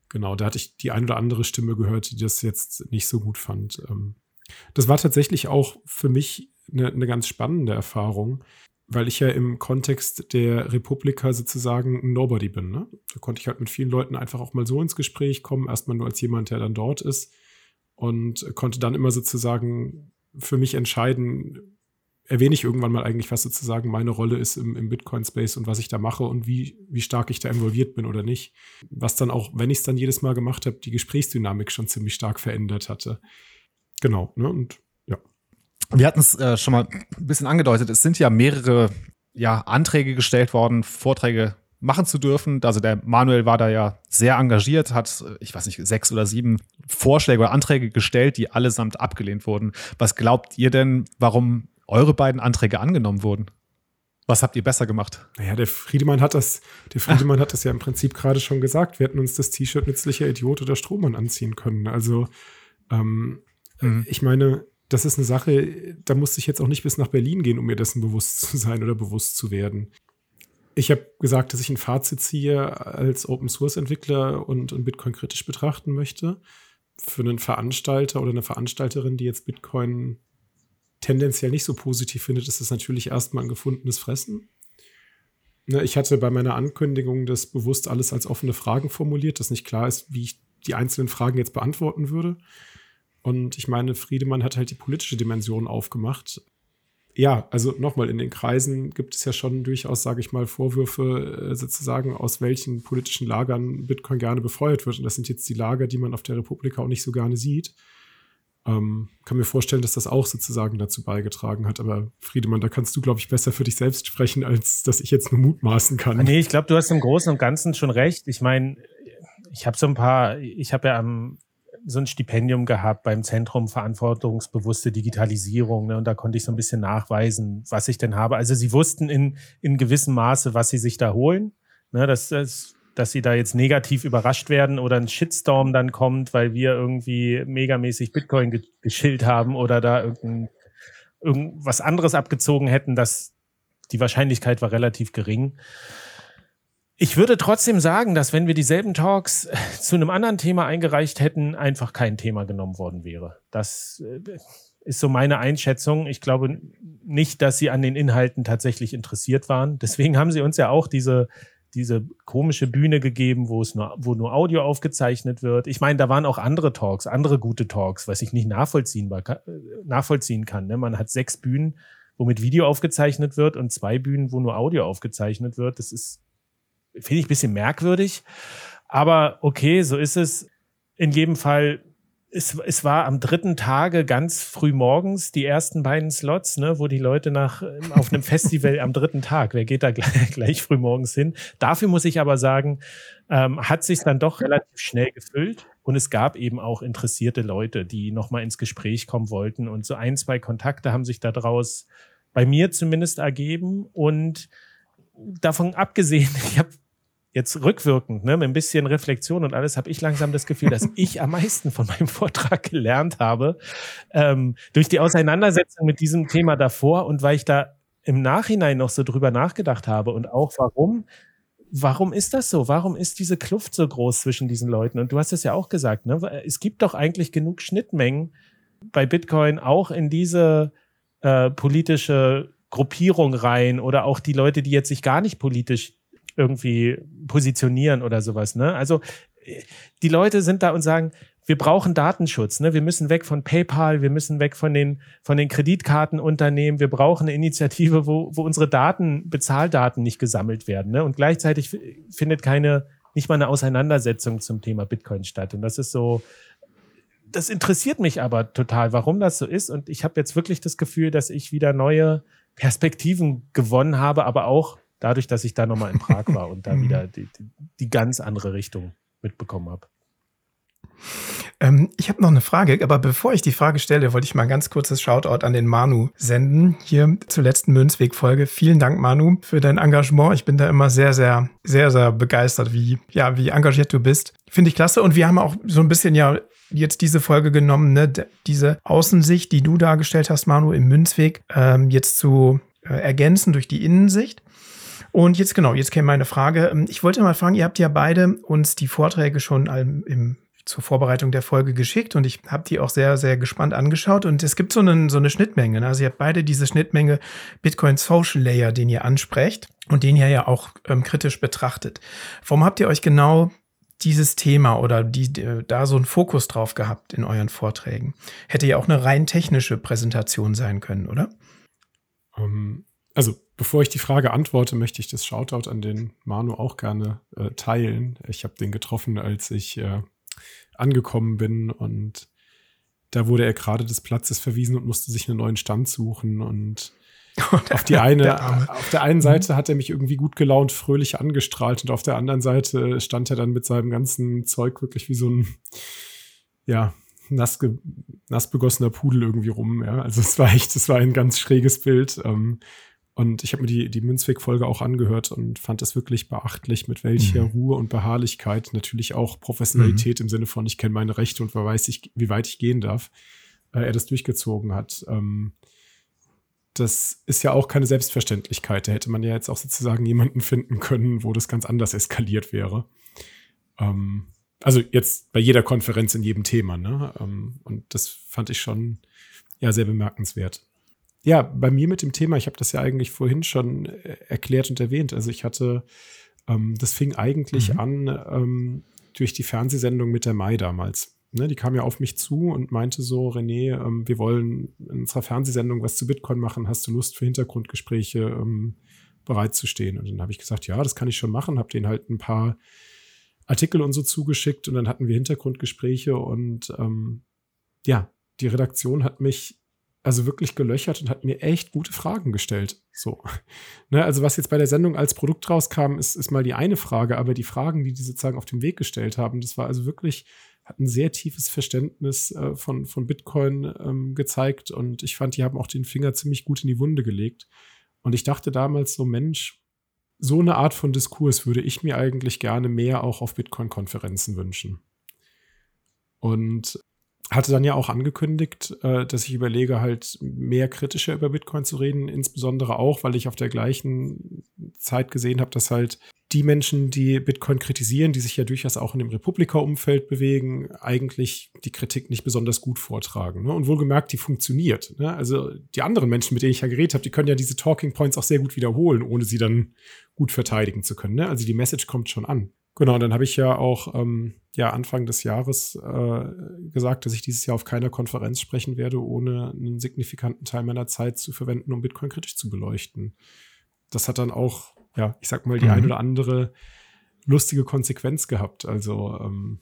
Genau, da hatte ich die ein oder andere Stimme gehört, die das jetzt nicht so gut fand. Ähm, das war tatsächlich auch für mich eine, eine ganz spannende Erfahrung. weil ich ja im Kontext der Republika sozusagen Nobody bin. Ne? Da konnte ich halt mit vielen Leuten einfach auch mal so ins Gespräch kommen, erstmal nur als jemand, der dann dort ist und konnte dann immer sozusagen für mich entscheiden, erwähne ich irgendwann mal eigentlich, was sozusagen meine Rolle ist im, im Bitcoin-Space und was ich da mache und wie, wie stark ich da involviert bin oder nicht. Was dann auch, wenn ich es dann jedes Mal gemacht habe, die Gesprächsdynamik schon ziemlich stark verändert hatte. Genau, ne? Und wir hatten es äh, schon mal ein bisschen angedeutet, es sind ja mehrere ja, Anträge gestellt worden, Vorträge machen zu dürfen. Also der Manuel war da ja sehr engagiert, hat, ich weiß nicht, sechs oder sieben Vorschläge oder Anträge gestellt, die allesamt abgelehnt wurden. Was glaubt ihr denn, warum eure beiden Anträge angenommen wurden? Was habt ihr besser gemacht? Naja, der Friedemann hat das, der Friedemann hat das ja im Prinzip gerade schon gesagt. Wir hätten uns das T-Shirt nützlicher Idiot oder Strohmann anziehen können. Also, ähm, mhm. ich meine, das ist eine Sache, da musste ich jetzt auch nicht bis nach Berlin gehen, um mir dessen bewusst zu sein oder bewusst zu werden. Ich habe gesagt, dass ich ein Fazit ziehe als Open Source Entwickler und, und Bitcoin kritisch betrachten möchte. Für einen Veranstalter oder eine Veranstalterin, die jetzt Bitcoin tendenziell nicht so positiv findet, ist es natürlich erstmal ein gefundenes Fressen. Ne, ich hatte bei meiner Ankündigung das bewusst alles als offene Fragen formuliert, dass nicht klar ist, wie ich die einzelnen Fragen jetzt beantworten würde. Und ich meine, Friedemann hat halt die politische Dimension aufgemacht. Ja, also nochmal, in den Kreisen gibt es ja schon durchaus, sage ich mal, Vorwürfe äh, sozusagen, aus welchen politischen Lagern Bitcoin gerne befeuert wird. Und das sind jetzt die Lager, die man auf der Republika auch nicht so gerne sieht. Ähm, kann mir vorstellen, dass das auch sozusagen dazu beigetragen hat. Aber Friedemann, da kannst du, glaube ich, besser für dich selbst sprechen, als dass ich jetzt nur mutmaßen kann. Nee, ich glaube, du hast im Großen und Ganzen schon recht. Ich meine, ich habe so ein paar, ich habe ja am so ein Stipendium gehabt beim Zentrum Verantwortungsbewusste Digitalisierung. Ne? Und da konnte ich so ein bisschen nachweisen, was ich denn habe. Also sie wussten in, in gewissem Maße, was sie sich da holen. Ne? Dass, dass, dass sie da jetzt negativ überrascht werden oder ein Shitstorm dann kommt, weil wir irgendwie megamäßig Bitcoin ge geschillt haben oder da irgendwas anderes abgezogen hätten, dass die Wahrscheinlichkeit war relativ gering. Ich würde trotzdem sagen, dass wenn wir dieselben Talks äh, zu einem anderen Thema eingereicht hätten, einfach kein Thema genommen worden wäre. Das äh, ist so meine Einschätzung. Ich glaube nicht, dass sie an den Inhalten tatsächlich interessiert waren. Deswegen haben sie uns ja auch diese, diese komische Bühne gegeben, wo es nur, wo nur Audio aufgezeichnet wird. Ich meine, da waren auch andere Talks, andere gute Talks, was ich nicht nachvollziehen, äh, nachvollziehen kann. Ne? Man hat sechs Bühnen, wo mit Video aufgezeichnet wird und zwei Bühnen, wo nur Audio aufgezeichnet wird. Das ist Finde ich ein bisschen merkwürdig. Aber okay, so ist es. In jedem Fall, es, es war am dritten Tage ganz früh morgens die ersten beiden Slots, ne, wo die Leute nach auf einem Festival am dritten Tag, wer geht da gleich, gleich früh morgens hin? Dafür muss ich aber sagen, ähm, hat sich dann doch relativ schnell gefüllt. Und es gab eben auch interessierte Leute, die nochmal ins Gespräch kommen wollten. Und so ein, zwei Kontakte haben sich daraus bei mir zumindest ergeben. Und davon abgesehen, ich habe jetzt rückwirkend, ne, mit ein bisschen Reflexion und alles, habe ich langsam das Gefühl, dass ich am meisten von meinem Vortrag gelernt habe. Ähm, durch die Auseinandersetzung mit diesem Thema davor und weil ich da im Nachhinein noch so drüber nachgedacht habe und auch warum. Warum ist das so? Warum ist diese Kluft so groß zwischen diesen Leuten? Und du hast es ja auch gesagt, ne? Es gibt doch eigentlich genug Schnittmengen bei Bitcoin auch in diese äh, politische Gruppierung rein oder auch die Leute, die jetzt sich gar nicht politisch irgendwie positionieren oder sowas. Ne? Also die Leute sind da und sagen, wir brauchen Datenschutz. Ne? Wir müssen weg von PayPal, wir müssen weg von den, von den Kreditkartenunternehmen. Wir brauchen eine Initiative, wo, wo unsere Daten, Bezahldaten nicht gesammelt werden. Ne? Und gleichzeitig findet keine, nicht mal eine Auseinandersetzung zum Thema Bitcoin statt. Und das ist so, das interessiert mich aber total, warum das so ist. Und ich habe jetzt wirklich das Gefühl, dass ich wieder neue Perspektiven gewonnen habe, aber auch dadurch, dass ich da nochmal in Prag war und da mhm. wieder die, die, die ganz andere Richtung mitbekommen habe. Ähm, ich habe noch eine Frage, aber bevor ich die Frage stelle, wollte ich mal ein ganz kurzes Shoutout an den Manu senden, hier zur letzten Münzweg-Folge. Vielen Dank, Manu, für dein Engagement. Ich bin da immer sehr, sehr, sehr, sehr begeistert, wie, ja, wie engagiert du bist. Finde ich klasse. Und wir haben auch so ein bisschen ja jetzt diese Folge genommen, ne? diese Außensicht, die du dargestellt hast, Manu, im Münzweg, ähm, jetzt zu äh, ergänzen durch die Innensicht. Und jetzt genau, jetzt käme meine Frage. Ähm, ich wollte mal fragen, ihr habt ja beide uns die Vorträge schon im, zur Vorbereitung der Folge geschickt und ich habe die auch sehr, sehr gespannt angeschaut. Und es gibt so eine, so eine Schnittmenge. Ne? Also ihr habt beide diese Schnittmenge Bitcoin Social Layer, den ihr ansprecht und den ihr ja auch ähm, kritisch betrachtet. Warum habt ihr euch genau dieses Thema oder die, da so einen Fokus drauf gehabt in euren Vorträgen? Hätte ja auch eine rein technische Präsentation sein können, oder? Um, ähm, also, bevor ich die Frage antworte, möchte ich das Shoutout an den Manu auch gerne äh, teilen. Ich habe den getroffen, als ich äh, angekommen bin und da wurde er gerade des Platzes verwiesen und musste sich einen neuen Stand suchen und auf die eine, der auf der einen mhm. Seite hat er mich irgendwie gut gelaunt, fröhlich angestrahlt und auf der anderen Seite stand er dann mit seinem ganzen Zeug wirklich wie so ein, ja, nass, nass begossener Pudel irgendwie rum. Ja, also es war echt, es war ein ganz schräges Bild. Ähm, und ich habe mir die, die Münzweg-Folge auch angehört und fand es wirklich beachtlich, mit welcher mhm. Ruhe und Beharrlichkeit, natürlich auch Professionalität mhm. im Sinne von, ich kenne meine Rechte und weiß ich, wie weit ich gehen darf, äh, er das durchgezogen hat. Ähm, das ist ja auch keine Selbstverständlichkeit. Da hätte man ja jetzt auch sozusagen jemanden finden können, wo das ganz anders eskaliert wäre. Ähm, also jetzt bei jeder Konferenz in jedem Thema, ne? Ähm, und das fand ich schon ja sehr bemerkenswert. Ja, bei mir mit dem Thema, ich habe das ja eigentlich vorhin schon äh, erklärt und erwähnt. Also ich hatte, ähm, das fing eigentlich mhm. an ähm, durch die Fernsehsendung mit der Mai damals ne, die kam ja auf mich zu und meinte so, René, ähm, wir wollen in unserer Fernsehsendung was zu Bitcoin machen. Hast du Lust für Hintergrundgespräche ähm, bereitzustehen? Und dann habe ich gesagt, ja, das kann ich schon machen. Habe denen halt ein paar Artikel und so zugeschickt und dann hatten wir Hintergrundgespräche und ähm, ja, die Redaktion hat mich also wirklich gelöchert und hat mir echt gute Fragen gestellt. So. Ne, also was jetzt bei der Sendung als Produkt rauskam, ist, ist mal die eine Frage, aber die Fragen, die die sozusagen auf den Weg gestellt haben, das war also wirklich hat ein sehr tiefes Verständnis äh, von, von Bitcoin ähm, gezeigt und ich fand, die haben auch den Finger ziemlich gut in die Wunde gelegt. Und ich dachte damals so, Mensch, so eine Art von Diskurs würde ich mir eigentlich gerne mehr auch auf Bitcoin-Konferenzen wünschen. Und hatte dann ja auch angekündigt, äh, dass ich überlege, halt mehr kritischer über Bitcoin zu reden, insbesondere auch, weil ich auf der gleichen Zeit gesehen habe, dass halt die Menschen, die Bitcoin kritisieren, die sich ja durchaus auch in dem Republika-Umfeld bewegen, eigentlich die Kritik nicht besonders gut vortragen. Ne? Und wohlgemerkt, die funktioniert. Ne? Also die anderen Menschen, mit denen ich ja geredet habe, die können ja diese Talking Points auch sehr gut wiederholen, ohne sie dann gut verteidigen zu können. Ne? Also die Message kommt schon an. Genau, dann habe ich ja auch ähm, ja, Anfang des Jahres äh, gesagt, dass ich dieses Jahr auf keiner Konferenz sprechen werde, ohne einen signifikanten Teil meiner Zeit zu verwenden, um Bitcoin kritisch zu beleuchten. Das hat dann auch ja, ich sag mal, die mhm. ein oder andere lustige Konsequenz gehabt. Also ähm,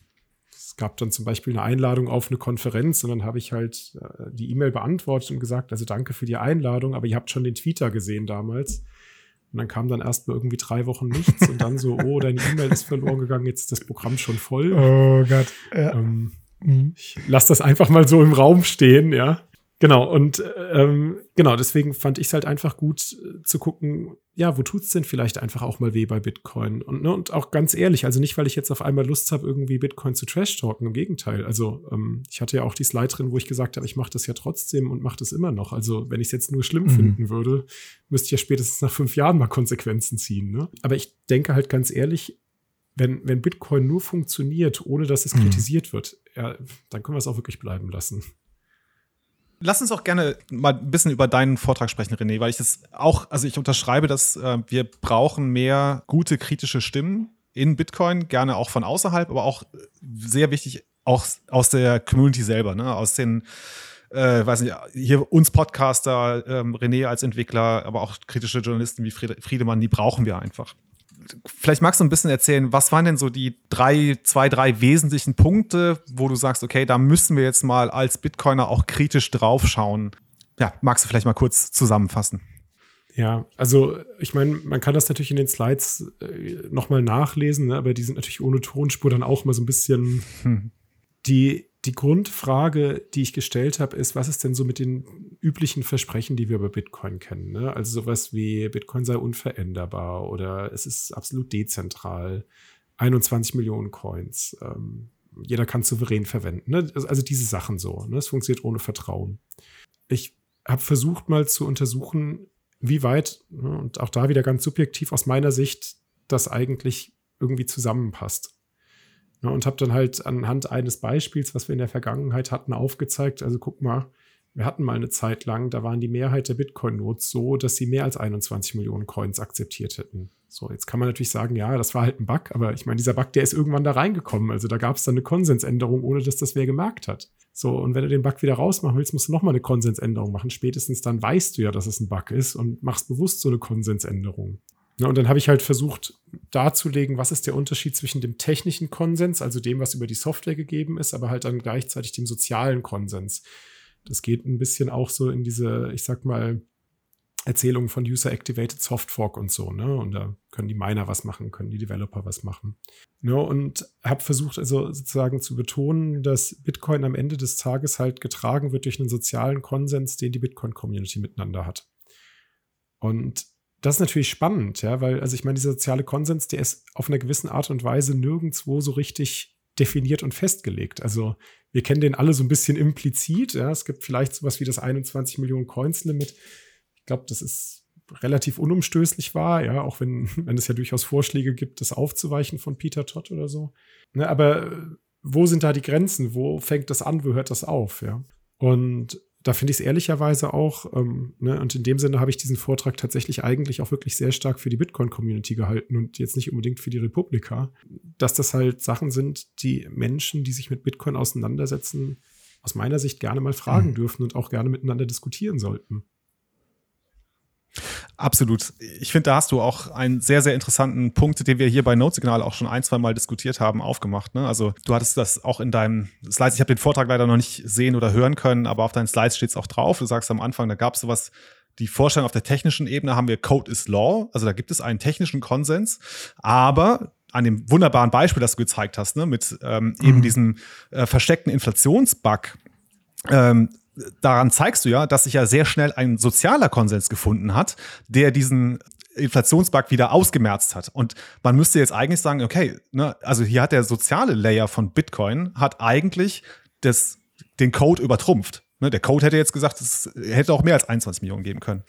es gab dann zum Beispiel eine Einladung auf eine Konferenz und dann habe ich halt äh, die E-Mail beantwortet und gesagt, also danke für die Einladung, aber ihr habt schon den Tweeter gesehen damals. Und dann kam dann erst mal irgendwie drei Wochen nichts und dann so, oh, deine E-Mail ist verloren gegangen, jetzt ist das Programm schon voll. Oh Gott. Ja. Ähm, mhm. Ich lasse das einfach mal so im Raum stehen, ja. Genau, und ähm, genau, deswegen fand ich es halt einfach gut äh, zu gucken, ja, wo tut es denn vielleicht einfach auch mal weh bei Bitcoin? Und, ne, und auch ganz ehrlich, also nicht, weil ich jetzt auf einmal Lust habe, irgendwie Bitcoin zu trash-talken, im Gegenteil. Also ähm, ich hatte ja auch die Slide drin, wo ich gesagt habe, ich mache das ja trotzdem und mache das immer noch. Also wenn ich es jetzt nur schlimm mhm. finden würde, müsste ich ja spätestens nach fünf Jahren mal Konsequenzen ziehen. Ne? Aber ich denke halt ganz ehrlich, wenn, wenn Bitcoin nur funktioniert, ohne dass es mhm. kritisiert wird, ja, dann können wir es auch wirklich bleiben lassen lass uns auch gerne mal ein bisschen über deinen Vortrag sprechen, René, weil ich das auch, also ich unterschreibe, dass äh, wir brauchen mehr gute kritische Stimmen in Bitcoin, gerne auch von außerhalb, aber auch sehr wichtig, auch aus der Community selber, ne? aus den äh, weiß nicht, hier uns Podcaster, ähm, René als Entwickler, aber auch kritische Journalisten wie Friedemann, die brauchen wir einfach vielleicht magst du ein bisschen erzählen, was waren denn so die drei, zwei, drei wesentlichen Punkte, wo du sagst, okay, da müssen wir jetzt mal als Bitcoiner auch kritisch draufschauen. Ja, magst du vielleicht mal kurz zusammenfassen? Ja, also ich meine, man kann das natürlich in den Slides äh, nochmal nachlesen, ne, aber die sind natürlich ohne Tonspur dann auch mal so ein bisschen hm. die die Grundfrage, die ich gestellt habe, ist, was ist denn so mit den üblichen Versprechen, die wir über Bitcoin kennen? Ne? Also sowas wie Bitcoin sei unveränderbar oder es ist absolut dezentral, 21 Millionen Coins, ähm, jeder kann souverän verwenden. Ne? Also, also diese Sachen so. Ne? Es funktioniert ohne Vertrauen. Ich habe versucht mal zu untersuchen, wie weit, ne, und auch da wieder ganz subjektiv aus meiner Sicht, das eigentlich irgendwie zusammenpasst. Ja, und habe dann halt anhand eines Beispiels, was wir in der Vergangenheit hatten, aufgezeigt, also guck mal, wir hatten mal eine Zeit lang, da waren die Mehrheit der Bitcoin-Nodes so, dass sie mehr als 21 Millionen Coins akzeptiert hätten. So, jetzt kann man natürlich sagen, ja, das war halt ein Bug, aber ich meine, dieser Bug, der ist irgendwann da reingekommen. Also da gab es dann eine Konsensänderung, ohne dass das wer gemerkt hat. So, und wenn du den Bug wieder rausmachen willst, musst du nochmal eine Konsensänderung machen. Spätestens dann weißt du ja, dass es ein Bug ist und machst bewusst so eine Konsensänderung. Ja, und dann habe ich halt versucht darzulegen, was ist der Unterschied zwischen dem technischen Konsens, also dem, was über die Software gegeben ist, aber halt dann gleichzeitig dem sozialen Konsens. Das geht ein bisschen auch so in diese, ich sag mal, Erzählungen von User-Activated Soft Fork und so, ne? Und da können die Miner was machen, können die Developer was machen. Ne? Und habe versucht, also sozusagen zu betonen, dass Bitcoin am Ende des Tages halt getragen wird durch einen sozialen Konsens, den die Bitcoin-Community miteinander hat. Und das ist natürlich spannend, ja, weil, also ich meine, dieser soziale Konsens, der ist auf einer gewissen Art und Weise nirgendwo so richtig definiert und festgelegt. Also wir kennen den alle so ein bisschen implizit. Ja. Es gibt vielleicht sowas wie das 21 Millionen Coins Limit. Ich glaube, das ist relativ unumstößlich war, ja, auch wenn, wenn es ja durchaus Vorschläge gibt, das aufzuweichen von Peter Todd oder so. Ne, aber wo sind da die Grenzen? Wo fängt das an? Wo hört das auf? Ja. Und da finde ich es ehrlicherweise auch, ähm, ne, und in dem Sinne habe ich diesen Vortrag tatsächlich eigentlich auch wirklich sehr stark für die Bitcoin-Community gehalten und jetzt nicht unbedingt für die Republika, dass das halt Sachen sind, die Menschen, die sich mit Bitcoin auseinandersetzen, aus meiner Sicht gerne mal fragen mhm. dürfen und auch gerne miteinander diskutieren sollten. Absolut. Ich finde, da hast du auch einen sehr, sehr interessanten Punkt, den wir hier bei Notesignal auch schon ein, zwei Mal diskutiert haben, aufgemacht. Ne? Also du hattest das auch in deinem Slides, ich habe den Vortrag leider noch nicht sehen oder hören können, aber auf deinen Slides steht es auch drauf. Du sagst am Anfang, da gab es sowas, die Vorstellung auf der technischen Ebene haben wir Code is Law, also da gibt es einen technischen Konsens, aber an dem wunderbaren Beispiel, das du gezeigt hast, ne, mit ähm, mhm. eben diesem äh, versteckten Inflationsbug, ähm, daran zeigst du ja, dass sich ja sehr schnell ein sozialer Konsens gefunden hat, der diesen Inflationsbug wieder ausgemerzt hat. Und man müsste jetzt eigentlich sagen, okay, ne, also hier hat der soziale Layer von Bitcoin hat eigentlich das, den Code übertrumpft. Ne, der Code hätte jetzt gesagt, es hätte auch mehr als 21 Millionen geben können.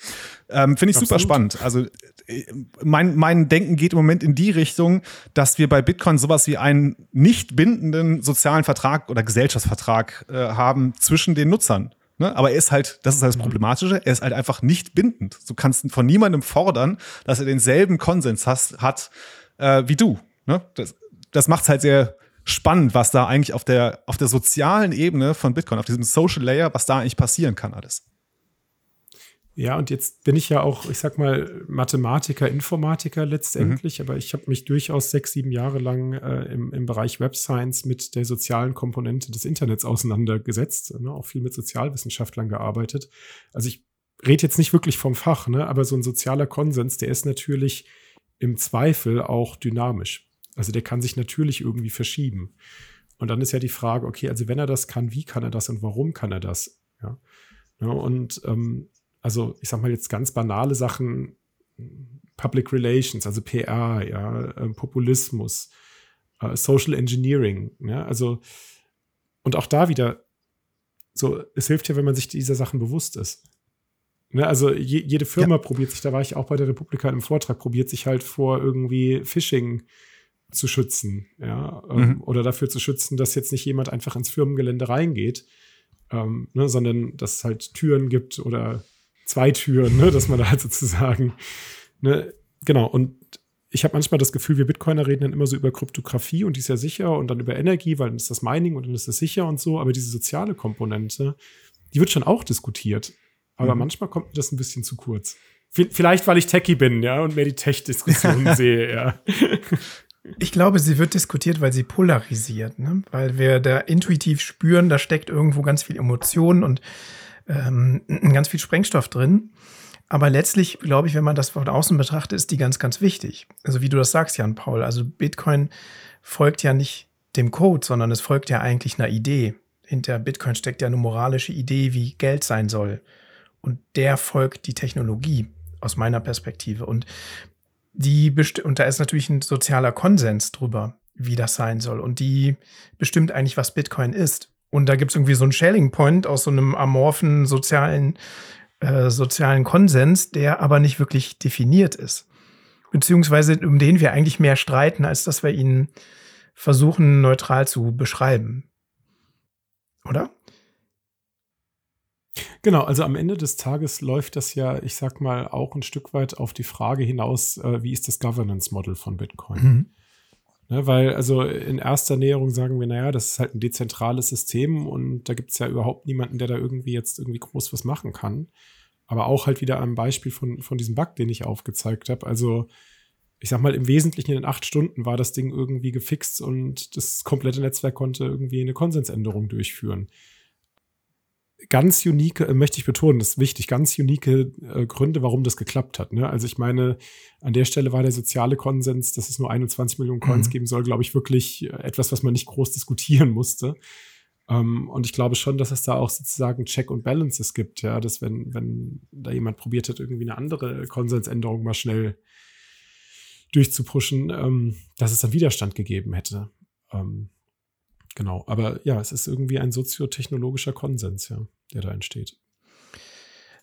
Ähm, Finde ich Absolut. super spannend. Also äh, mein, mein Denken geht im Moment in die Richtung, dass wir bei Bitcoin sowas wie einen nicht bindenden sozialen Vertrag oder Gesellschaftsvertrag äh, haben zwischen den Nutzern. Ne? Aber er ist halt, das ist halt das. Problematische, er ist halt einfach nicht bindend. Du kannst von niemandem fordern, dass er denselben Konsens hast, hat äh, wie du. Ne? Das, das macht es halt sehr spannend, was da eigentlich auf der, auf der sozialen Ebene von Bitcoin, auf diesem Social Layer, was da eigentlich passieren kann alles. Ja, und jetzt bin ich ja auch, ich sag mal, Mathematiker, Informatiker letztendlich, mhm. aber ich habe mich durchaus sechs, sieben Jahre lang äh, im, im Bereich Web Science mit der sozialen Komponente des Internets auseinandergesetzt, ne, auch viel mit Sozialwissenschaftlern gearbeitet. Also ich rede jetzt nicht wirklich vom Fach, ne, aber so ein sozialer Konsens, der ist natürlich im Zweifel auch dynamisch. Also der kann sich natürlich irgendwie verschieben. Und dann ist ja die Frage, okay, also wenn er das kann, wie kann er das und warum kann er das? Ja. ja und ähm, also ich sag mal jetzt ganz banale Sachen, Public Relations, also PR, ja, äh, Populismus, äh, Social Engineering, ja, also und auch da wieder, so, es hilft ja, wenn man sich dieser Sachen bewusst ist. Ne, also je, jede Firma ja. probiert sich, da war ich auch bei der Republika im Vortrag, probiert sich halt vor irgendwie Phishing zu schützen, ja, ähm, mhm. oder dafür zu schützen, dass jetzt nicht jemand einfach ins Firmengelände reingeht, ähm, ne, sondern dass es halt Türen gibt oder zwei Türen, ne, dass man da halt sozusagen, ne, genau, und ich habe manchmal das Gefühl, wir Bitcoiner reden dann immer so über Kryptographie und die ist ja sicher und dann über Energie, weil dann ist das Mining und dann ist das sicher und so, aber diese soziale Komponente, die wird schon auch diskutiert. Aber mhm. manchmal kommt mir das ein bisschen zu kurz. Vielleicht, weil ich Techie bin, ja, und mehr die Tech-Diskussionen sehe, ja. Ich glaube, sie wird diskutiert, weil sie polarisiert, ne? weil wir da intuitiv spüren, da steckt irgendwo ganz viel Emotion und ähm, ganz viel Sprengstoff drin. Aber letztlich, glaube ich, wenn man das von außen betrachtet, ist die ganz, ganz wichtig. Also wie du das sagst, Jan Paul, also Bitcoin folgt ja nicht dem Code, sondern es folgt ja eigentlich einer Idee. Hinter Bitcoin steckt ja eine moralische Idee, wie Geld sein soll. Und der folgt die Technologie aus meiner Perspektive. Und die und da ist natürlich ein sozialer Konsens drüber, wie das sein soll. Und die bestimmt eigentlich, was Bitcoin ist. Und da gibt es irgendwie so einen Shelling Point aus so einem amorphen sozialen, äh, sozialen Konsens, der aber nicht wirklich definiert ist. Beziehungsweise um den wir eigentlich mehr streiten, als dass wir ihn versuchen, neutral zu beschreiben. Oder? Genau, also am Ende des Tages läuft das ja, ich sag mal, auch ein Stück weit auf die Frage hinaus, äh, wie ist das Governance-Model von Bitcoin? Mhm. Ne, weil, also in erster Näherung sagen wir, naja, das ist halt ein dezentrales System und da gibt es ja überhaupt niemanden, der da irgendwie jetzt irgendwie groß was machen kann. Aber auch halt wieder am Beispiel von, von diesem Bug, den ich aufgezeigt habe. Also, ich sag mal, im Wesentlichen in acht Stunden war das Ding irgendwie gefixt und das komplette Netzwerk konnte irgendwie eine Konsensänderung durchführen ganz unique, äh, möchte ich betonen, das ist wichtig, ganz unique äh, Gründe, warum das geklappt hat. Ne? Also ich meine, an der Stelle war der soziale Konsens, dass es nur 21 Millionen Coins mhm. geben soll, glaube ich, wirklich äh, etwas, was man nicht groß diskutieren musste. Ähm, und ich glaube schon, dass es da auch sozusagen Check und Balances gibt, ja, dass wenn, wenn da jemand probiert hat, irgendwie eine andere Konsensänderung mal schnell durchzupushen, ähm, dass es dann Widerstand gegeben hätte. Ähm, Genau, aber ja, es ist irgendwie ein soziotechnologischer Konsens, ja, der da entsteht.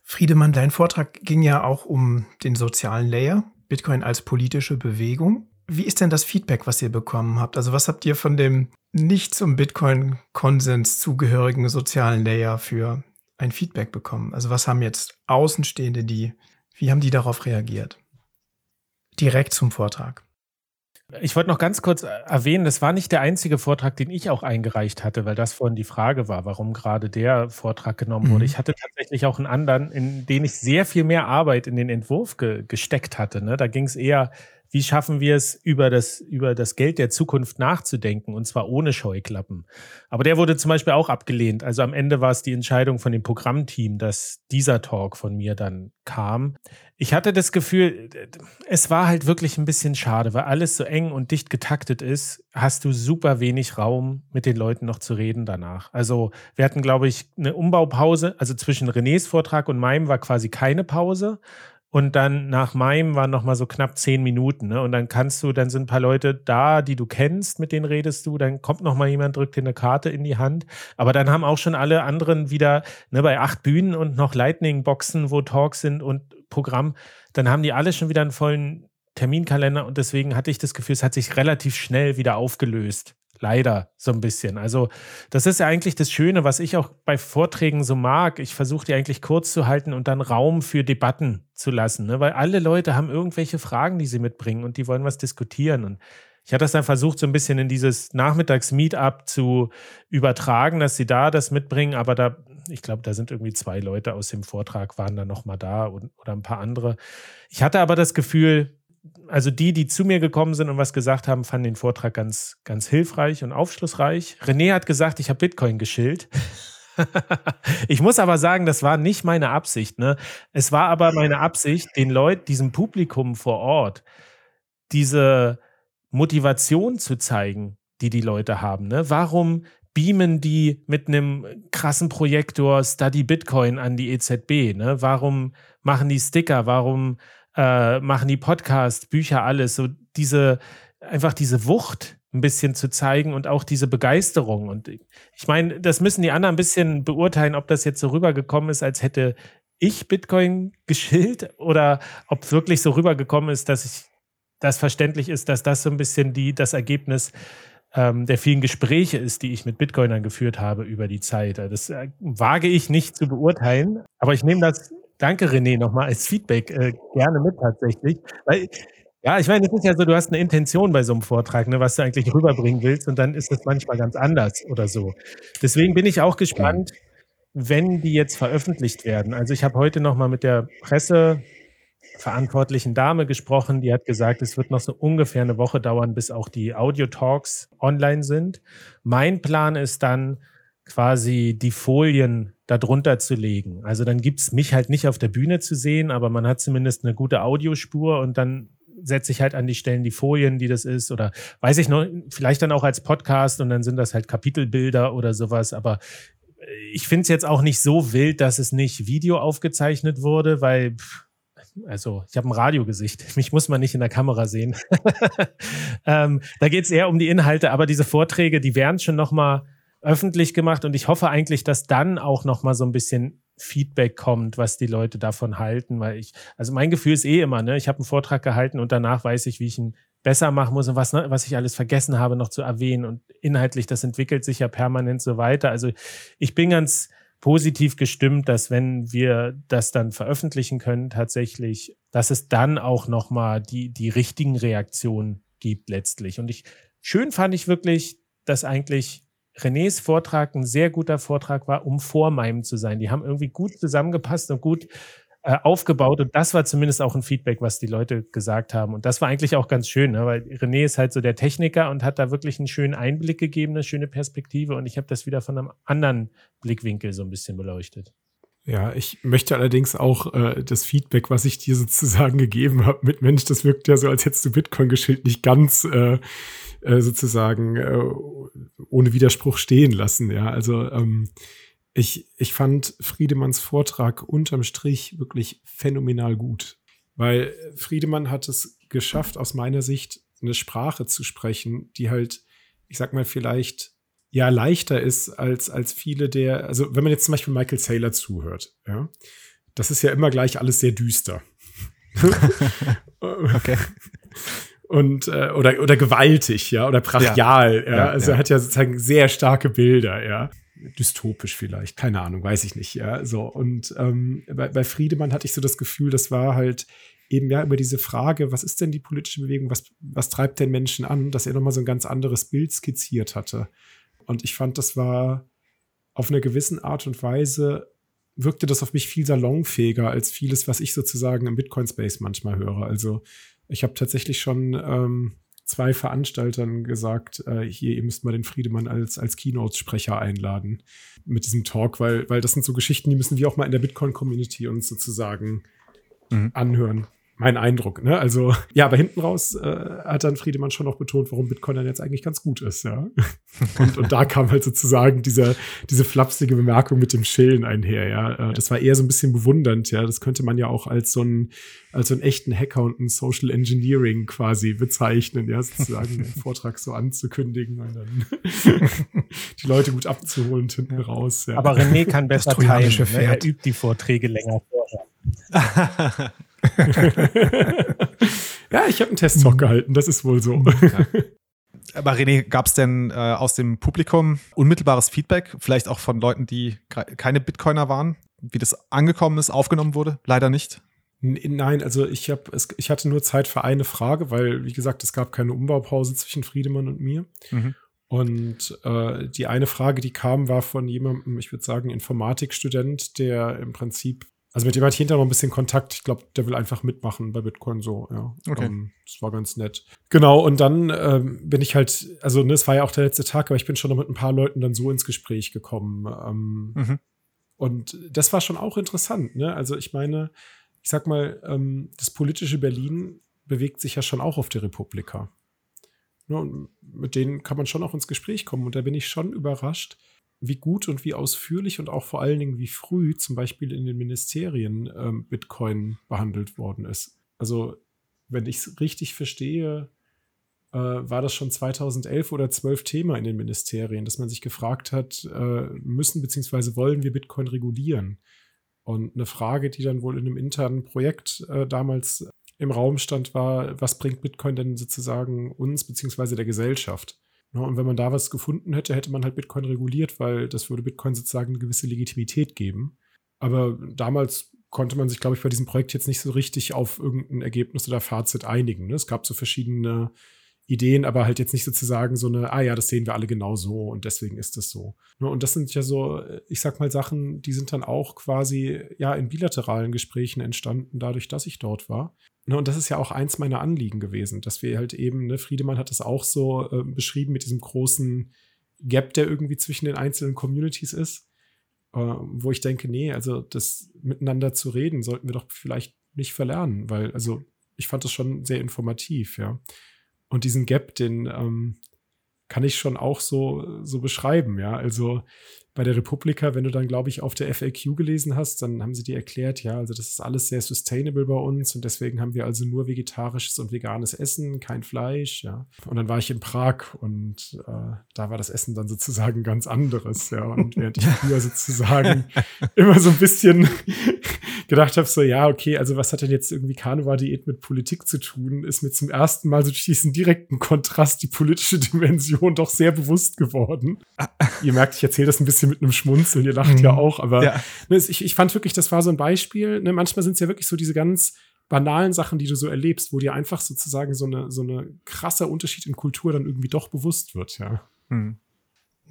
Friedemann, dein Vortrag ging ja auch um den sozialen Layer, Bitcoin als politische Bewegung. Wie ist denn das Feedback, was ihr bekommen habt? Also was habt ihr von dem nicht zum Bitcoin-Konsens zugehörigen sozialen Layer für ein Feedback bekommen? Also was haben jetzt Außenstehende, die, wie haben die darauf reagiert? Direkt zum Vortrag. Ich wollte noch ganz kurz äh, erwähnen, das war nicht der einzige Vortrag, den ich auch eingereicht hatte, weil das vorhin die Frage war, warum gerade der Vortrag genommen wurde. Mhm. Ich hatte tatsächlich auch einen anderen, in den ich sehr viel mehr Arbeit in den Entwurf ge gesteckt hatte. Ne? Da ging es eher wie schaffen wir es, über das, über das Geld der Zukunft nachzudenken und zwar ohne Scheuklappen. Aber der wurde zum Beispiel auch abgelehnt. Also am Ende war es die Entscheidung von dem Programmteam, dass dieser Talk von mir dann kam. Ich hatte das Gefühl, es war halt wirklich ein bisschen schade, weil alles so eng und dicht getaktet ist, hast du super wenig Raum, mit den Leuten noch zu reden danach. Also wir hatten, glaube ich, eine Umbaupause. Also zwischen Renés Vortrag und meinem war quasi keine Pause. Und dann nach meinem waren noch mal so knapp zehn Minuten. Ne? Und dann kannst du, dann sind ein paar Leute da, die du kennst, mit denen redest du. Dann kommt noch mal jemand, drückt dir eine Karte in die Hand. Aber dann haben auch schon alle anderen wieder ne, bei acht Bühnen und noch Lightning-Boxen, wo Talks sind und Programm. Dann haben die alle schon wieder einen vollen Terminkalender. Und deswegen hatte ich das Gefühl, es hat sich relativ schnell wieder aufgelöst. Leider so ein bisschen. Also, das ist ja eigentlich das Schöne, was ich auch bei Vorträgen so mag. Ich versuche die eigentlich kurz zu halten und dann Raum für Debatten zu lassen, ne? weil alle Leute haben irgendwelche Fragen, die sie mitbringen und die wollen was diskutieren. Und ich hatte das dann versucht, so ein bisschen in dieses Nachmittags-Meetup zu übertragen, dass sie da das mitbringen, aber da, ich glaube, da sind irgendwie zwei Leute aus dem Vortrag, waren dann nochmal da und, oder ein paar andere. Ich hatte aber das Gefühl, also die, die zu mir gekommen sind und was gesagt haben, fanden den Vortrag ganz, ganz hilfreich und aufschlussreich. René hat gesagt, ich habe Bitcoin geschillt. ich muss aber sagen, das war nicht meine Absicht. Ne? Es war aber meine Absicht, den Leuten, diesem Publikum vor Ort, diese Motivation zu zeigen, die die Leute haben. Ne? Warum beamen die mit einem krassen Projektor Study Bitcoin an die EZB? Ne? Warum machen die Sticker? Warum äh, machen die Podcasts, Bücher, alles. So diese, einfach diese Wucht ein bisschen zu zeigen und auch diese Begeisterung. Und ich meine, das müssen die anderen ein bisschen beurteilen, ob das jetzt so rübergekommen ist, als hätte ich Bitcoin geschillt oder ob wirklich so rübergekommen ist, dass ich das verständlich ist, dass das so ein bisschen die, das Ergebnis ähm, der vielen Gespräche ist, die ich mit Bitcoinern geführt habe über die Zeit. Das äh, wage ich nicht zu beurteilen, aber ich nehme das Danke, René, nochmal als Feedback äh, gerne mit tatsächlich. Weil, ja, ich meine, es ist ja so, du hast eine Intention bei so einem Vortrag, ne, was du eigentlich rüberbringen willst, und dann ist das manchmal ganz anders oder so. Deswegen bin ich auch gespannt, wenn die jetzt veröffentlicht werden. Also ich habe heute nochmal mit der Presseverantwortlichen Dame gesprochen, die hat gesagt, es wird noch so ungefähr eine Woche dauern, bis auch die Audio-Talks online sind. Mein Plan ist dann quasi die Folien darunter zu legen. Also dann gibt es mich halt nicht auf der Bühne zu sehen, aber man hat zumindest eine gute Audiospur und dann setze ich halt an die Stellen die Folien, die das ist oder weiß ich noch, vielleicht dann auch als Podcast und dann sind das halt Kapitelbilder oder sowas, aber ich finde es jetzt auch nicht so wild, dass es nicht Video aufgezeichnet wurde, weil also ich habe ein Radiogesicht. Mich muss man nicht in der Kamera sehen. ähm, da geht es eher um die Inhalte, aber diese Vorträge, die werden schon noch mal öffentlich gemacht und ich hoffe eigentlich, dass dann auch noch mal so ein bisschen Feedback kommt, was die Leute davon halten, weil ich, also mein Gefühl ist eh immer, ne, ich habe einen Vortrag gehalten und danach weiß ich, wie ich ihn besser machen muss und was, ne, was ich alles vergessen habe, noch zu erwähnen. Und inhaltlich, das entwickelt sich ja permanent so weiter. Also ich bin ganz positiv gestimmt, dass wenn wir das dann veröffentlichen können, tatsächlich, dass es dann auch nochmal die, die richtigen Reaktionen gibt letztlich. Und ich, schön fand ich wirklich, dass eigentlich Renés Vortrag ein sehr guter Vortrag war, um vor meinem zu sein. Die haben irgendwie gut zusammengepasst und gut äh, aufgebaut. Und das war zumindest auch ein Feedback, was die Leute gesagt haben. Und das war eigentlich auch ganz schön, ne? weil René ist halt so der Techniker und hat da wirklich einen schönen Einblick gegeben, eine schöne Perspektive. Und ich habe das wieder von einem anderen Blickwinkel so ein bisschen beleuchtet. Ja, ich möchte allerdings auch äh, das Feedback, was ich dir sozusagen gegeben habe, mit Mensch, das wirkt ja so, als hättest du Bitcoin-Geschild nicht ganz äh, äh, sozusagen äh, ohne Widerspruch stehen lassen. Ja, also ähm, ich, ich fand Friedemanns Vortrag unterm Strich wirklich phänomenal gut, weil Friedemann hat es geschafft, aus meiner Sicht eine Sprache zu sprechen, die halt, ich sag mal, vielleicht ja leichter ist als, als viele der, also wenn man jetzt zum Beispiel Michael Saylor zuhört, ja, das ist ja immer gleich alles sehr düster. okay. Und, äh, oder, oder gewaltig, ja, oder brachial, ja. ja. also er hat ja sozusagen sehr starke Bilder, ja dystopisch vielleicht, keine Ahnung, weiß ich nicht, ja. So, und ähm, bei, bei Friedemann hatte ich so das Gefühl, das war halt eben ja über diese Frage, was ist denn die politische Bewegung, was, was treibt den Menschen an, dass er nochmal so ein ganz anderes Bild skizziert hatte. Und ich fand, das war auf eine gewisse Art und Weise wirkte das auf mich viel salonfähiger als vieles, was ich sozusagen im Bitcoin-Space manchmal höre. Also ich habe tatsächlich schon ähm, zwei Veranstaltern gesagt, äh, hier, ihr müsst mal den Friedemann als, als Keynote-Sprecher einladen mit diesem Talk, weil, weil das sind so Geschichten, die müssen wir auch mal in der Bitcoin-Community uns sozusagen mhm. anhören mein Eindruck. Ne? Also ja, aber hinten raus äh, hat dann Friedemann schon noch betont, warum Bitcoin dann jetzt eigentlich ganz gut ist. Ja? Und, und da kam halt sozusagen dieser, diese flapsige Bemerkung mit dem Schillen einher. Ja, äh, das war eher so ein bisschen bewundernd. Ja, das könnte man ja auch als so einen als so einen echten Hacker und ein Social Engineering quasi bezeichnen. Ja, sozusagen den Vortrag so anzukündigen und dann die Leute gut abzuholen hinten ja. raus. Ja. Aber René kann besser teilen. Ne? Er übt die Vorträge länger vorher. ja, ich habe einen Testtalk gehalten, das ist wohl so. Ja. Aber René, gab es denn äh, aus dem Publikum unmittelbares Feedback, vielleicht auch von Leuten, die keine Bitcoiner waren, wie das angekommen ist, aufgenommen wurde? Leider nicht. Nein, also ich habe ich hatte nur Zeit für eine Frage, weil wie gesagt, es gab keine Umbaupause zwischen Friedemann und mir. Mhm. Und äh, die eine Frage, die kam, war von jemandem, ich würde sagen, Informatikstudent, der im Prinzip also mit dem hatte ich hinterher noch ein bisschen Kontakt. Ich glaube, der will einfach mitmachen bei Bitcoin so, ja. Okay. Um, ähm, das war ganz nett. Genau, und dann ähm, bin ich halt, also ne, es war ja auch der letzte Tag, aber ich bin schon noch mit ein paar Leuten dann so ins Gespräch gekommen. Ähm, mhm. Und das war schon auch interessant, ne? Also ich meine, ich sag mal, ähm, das politische Berlin bewegt sich ja schon auch auf der Republika. Ne, und mit denen kann man schon auch ins Gespräch kommen. Und da bin ich schon überrascht, wie gut und wie ausführlich und auch vor allen Dingen wie früh zum Beispiel in den Ministerien ähm, Bitcoin behandelt worden ist. Also, wenn ich es richtig verstehe, äh, war das schon 2011 oder 12 Thema in den Ministerien, dass man sich gefragt hat, äh, müssen bzw. wollen wir Bitcoin regulieren? Und eine Frage, die dann wohl in einem internen Projekt äh, damals im Raum stand, war, was bringt Bitcoin denn sozusagen uns bzw. der Gesellschaft? Ja, und wenn man da was gefunden hätte, hätte man halt Bitcoin reguliert, weil das würde Bitcoin sozusagen eine gewisse Legitimität geben. Aber damals konnte man sich, glaube ich, bei diesem Projekt jetzt nicht so richtig auf irgendein Ergebnis oder Fazit einigen. Ne? Es gab so verschiedene Ideen, aber halt jetzt nicht sozusagen so eine, ah ja, das sehen wir alle genau so und deswegen ist das so. Ne? Und das sind ja so, ich sag mal, Sachen, die sind dann auch quasi ja in bilateralen Gesprächen entstanden, dadurch, dass ich dort war. Ne, und das ist ja auch eins meiner Anliegen gewesen, dass wir halt eben, ne, Friedemann hat das auch so äh, beschrieben mit diesem großen Gap, der irgendwie zwischen den einzelnen Communities ist, äh, wo ich denke, nee, also das miteinander zu reden, sollten wir doch vielleicht nicht verlernen, weil, also ich fand das schon sehr informativ, ja. Und diesen Gap, den ähm, kann ich schon auch so, so beschreiben, ja. Also bei der Republika, wenn du dann, glaube ich, auf der FAQ gelesen hast, dann haben sie dir erklärt, ja, also das ist alles sehr sustainable bei uns und deswegen haben wir also nur vegetarisches und veganes Essen, kein Fleisch, ja. Und dann war ich in Prag und äh, da war das Essen dann sozusagen ganz anderes, ja. Und während ich früher sozusagen immer so ein bisschen gedacht habe, so, ja, okay, also was hat denn jetzt irgendwie Karneval-Diät mit Politik zu tun, ist mir zum ersten Mal so durch diesen direkten Kontrast die politische Dimension doch sehr bewusst geworden. ihr merkt, ich erzähle das ein bisschen mit einem Schmunzeln, ihr lacht mhm. ja auch, aber ja. Ne, ich, ich fand wirklich, das war so ein Beispiel. Ne, manchmal sind es ja wirklich so diese ganz banalen Sachen, die du so erlebst, wo dir einfach sozusagen so eine, so eine krasser Unterschied in Kultur dann irgendwie doch bewusst wird, ja. Mhm.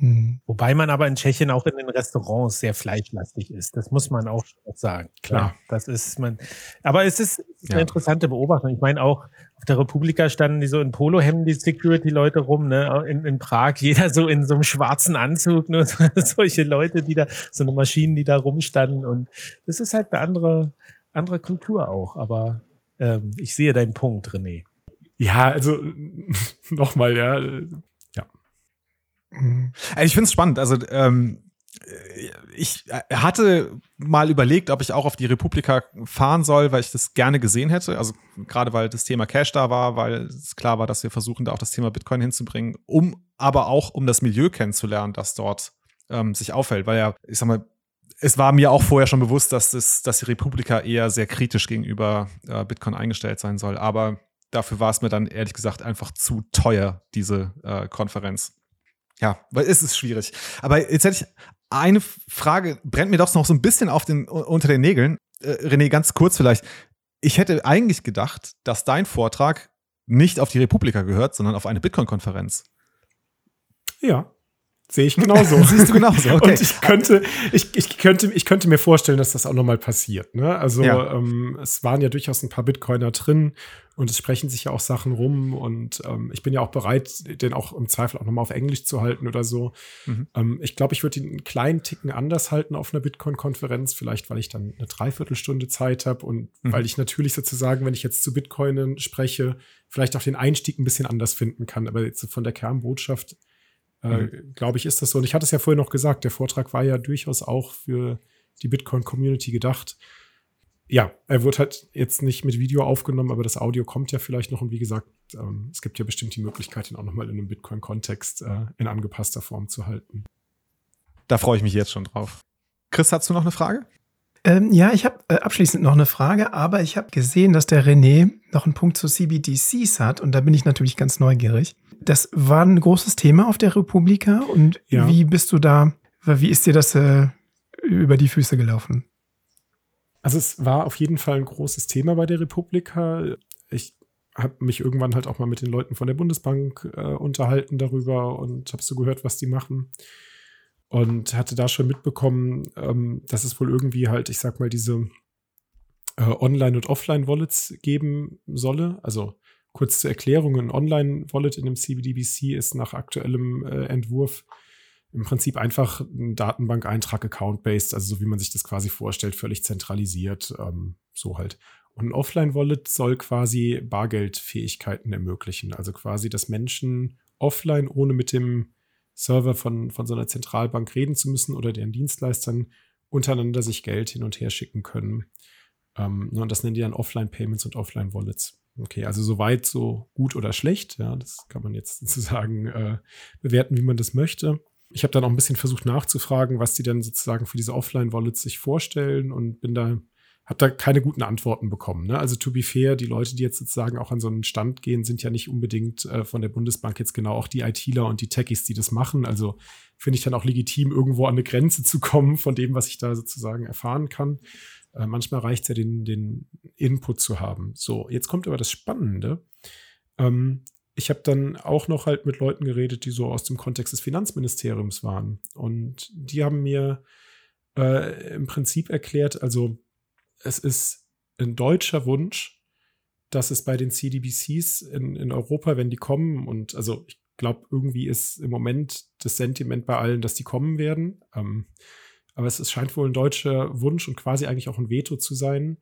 Mhm. Wobei man aber in Tschechien auch in den Restaurants sehr fleischlastig ist. Das muss man auch sagen. Klar. Das ist man. Aber es ist eine ja. interessante Beobachtung. Ich meine auch, auf der Republika standen die so in Polohemden, die Security-Leute rum, ne? In, in, Prag, jeder so in so einem schwarzen Anzug, nur solche Leute, die da, so eine Maschinen, die da rumstanden. Und das ist halt eine andere, andere Kultur auch. Aber ähm, ich sehe deinen Punkt, René. Ja, also nochmal, ja, ich finde es spannend. Also ähm, ich hatte mal überlegt, ob ich auch auf die Republika fahren soll, weil ich das gerne gesehen hätte. Also gerade weil das Thema Cash da war, weil es klar war, dass wir versuchen, da auch das Thema Bitcoin hinzubringen, um aber auch um das Milieu kennenzulernen, das dort ähm, sich aufhält. Weil ja, ich sag mal, es war mir auch vorher schon bewusst, dass, das, dass die Republika eher sehr kritisch gegenüber äh, Bitcoin eingestellt sein soll. Aber dafür war es mir dann ehrlich gesagt einfach zu teuer, diese äh, Konferenz. Ja, weil es ist schwierig. Aber jetzt hätte ich eine Frage, brennt mir doch noch so ein bisschen auf den, unter den Nägeln. Äh, René, ganz kurz vielleicht. Ich hätte eigentlich gedacht, dass dein Vortrag nicht auf die Republika gehört, sondern auf eine Bitcoin-Konferenz. Ja, Sehe ich genauso. Siehst du genauso, okay. Und ich könnte, ich, ich, könnte, ich könnte mir vorstellen, dass das auch nochmal passiert. Ne? Also ja. ähm, es waren ja durchaus ein paar Bitcoiner drin und es sprechen sich ja auch Sachen rum und ähm, ich bin ja auch bereit, den auch im Zweifel auch nochmal auf Englisch zu halten oder so. Mhm. Ähm, ich glaube, ich würde ihn einen kleinen Ticken anders halten auf einer Bitcoin-Konferenz, vielleicht weil ich dann eine Dreiviertelstunde Zeit habe und mhm. weil ich natürlich sozusagen, wenn ich jetzt zu Bitcoinen spreche, vielleicht auch den Einstieg ein bisschen anders finden kann. Aber jetzt von der Kernbotschaft äh, mhm. glaube ich, ist das so. Und ich hatte es ja vorhin noch gesagt, der Vortrag war ja durchaus auch für die Bitcoin-Community gedacht. Ja, er wird halt jetzt nicht mit Video aufgenommen, aber das Audio kommt ja vielleicht noch. Und wie gesagt, ähm, es gibt ja bestimmt die Möglichkeit, ihn auch nochmal in einem Bitcoin-Kontext äh, in angepasster Form zu halten. Da freue ich mich jetzt schon drauf. Chris, hast du noch eine Frage? Ähm, ja, ich habe äh, abschließend noch eine Frage, aber ich habe gesehen, dass der René noch einen Punkt zu CBDCs hat und da bin ich natürlich ganz neugierig. Das war ein großes Thema auf der Republika und ja. wie bist du da, wie ist dir das äh, über die Füße gelaufen? Also es war auf jeden Fall ein großes Thema bei der Republika. Ich habe mich irgendwann halt auch mal mit den Leuten von der Bundesbank äh, unterhalten darüber und habe so gehört, was die machen. Und hatte da schon mitbekommen, ähm, dass es wohl irgendwie halt, ich sag mal, diese äh, Online- und Offline-Wallets geben solle. Also Kurz zur Erklärung, ein Online-Wallet in einem CBDBC ist nach aktuellem äh, Entwurf im Prinzip einfach ein Datenbank-Eintrag account-based, also so wie man sich das quasi vorstellt, völlig zentralisiert, ähm, so halt. Und ein Offline-Wallet soll quasi Bargeldfähigkeiten ermöglichen, also quasi, dass Menschen offline, ohne mit dem Server von, von so einer Zentralbank reden zu müssen oder deren Dienstleistern untereinander sich Geld hin und her schicken können. Ähm, und das nennen die dann Offline-Payments und Offline-Wallets. Okay, also soweit so gut oder schlecht. Ja, das kann man jetzt sozusagen äh, bewerten, wie man das möchte. Ich habe dann auch ein bisschen versucht nachzufragen, was die denn sozusagen für diese Offline-Wallets sich vorstellen und bin da, habe da keine guten Antworten bekommen. Ne? Also to be fair, die Leute, die jetzt sozusagen auch an so einen Stand gehen, sind ja nicht unbedingt äh, von der Bundesbank jetzt genau auch die ITler und die Techies, die das machen. Also finde ich dann auch legitim, irgendwo an eine Grenze zu kommen von dem, was ich da sozusagen erfahren kann. Äh, manchmal reicht es ja, den, den Input zu haben. So, jetzt kommt aber das Spannende. Ähm, ich habe dann auch noch halt mit Leuten geredet, die so aus dem Kontext des Finanzministeriums waren. Und die haben mir äh, im Prinzip erklärt, also es ist ein deutscher Wunsch, dass es bei den CDBCs in, in Europa, wenn die kommen, und also ich glaube, irgendwie ist im Moment das Sentiment bei allen, dass die kommen werden. Ähm, aber es, es scheint wohl ein deutscher Wunsch und quasi eigentlich auch ein Veto zu sein,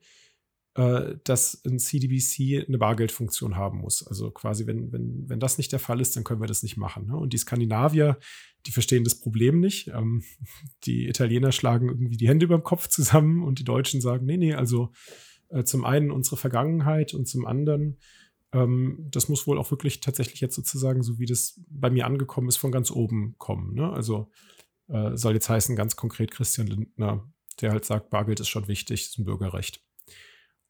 äh, dass ein CDBC eine Bargeldfunktion haben muss. Also quasi, wenn, wenn, wenn das nicht der Fall ist, dann können wir das nicht machen. Ne? Und die Skandinavier, die verstehen das Problem nicht. Ähm, die Italiener schlagen irgendwie die Hände über dem Kopf zusammen und die Deutschen sagen, nee, nee, also äh, zum einen unsere Vergangenheit und zum anderen ähm, das muss wohl auch wirklich tatsächlich jetzt sozusagen, so wie das bei mir angekommen ist, von ganz oben kommen. Ne? Also äh, soll jetzt heißen, ganz konkret Christian Lindner, der halt sagt, Bargeld ist schon wichtig, ist ein Bürgerrecht.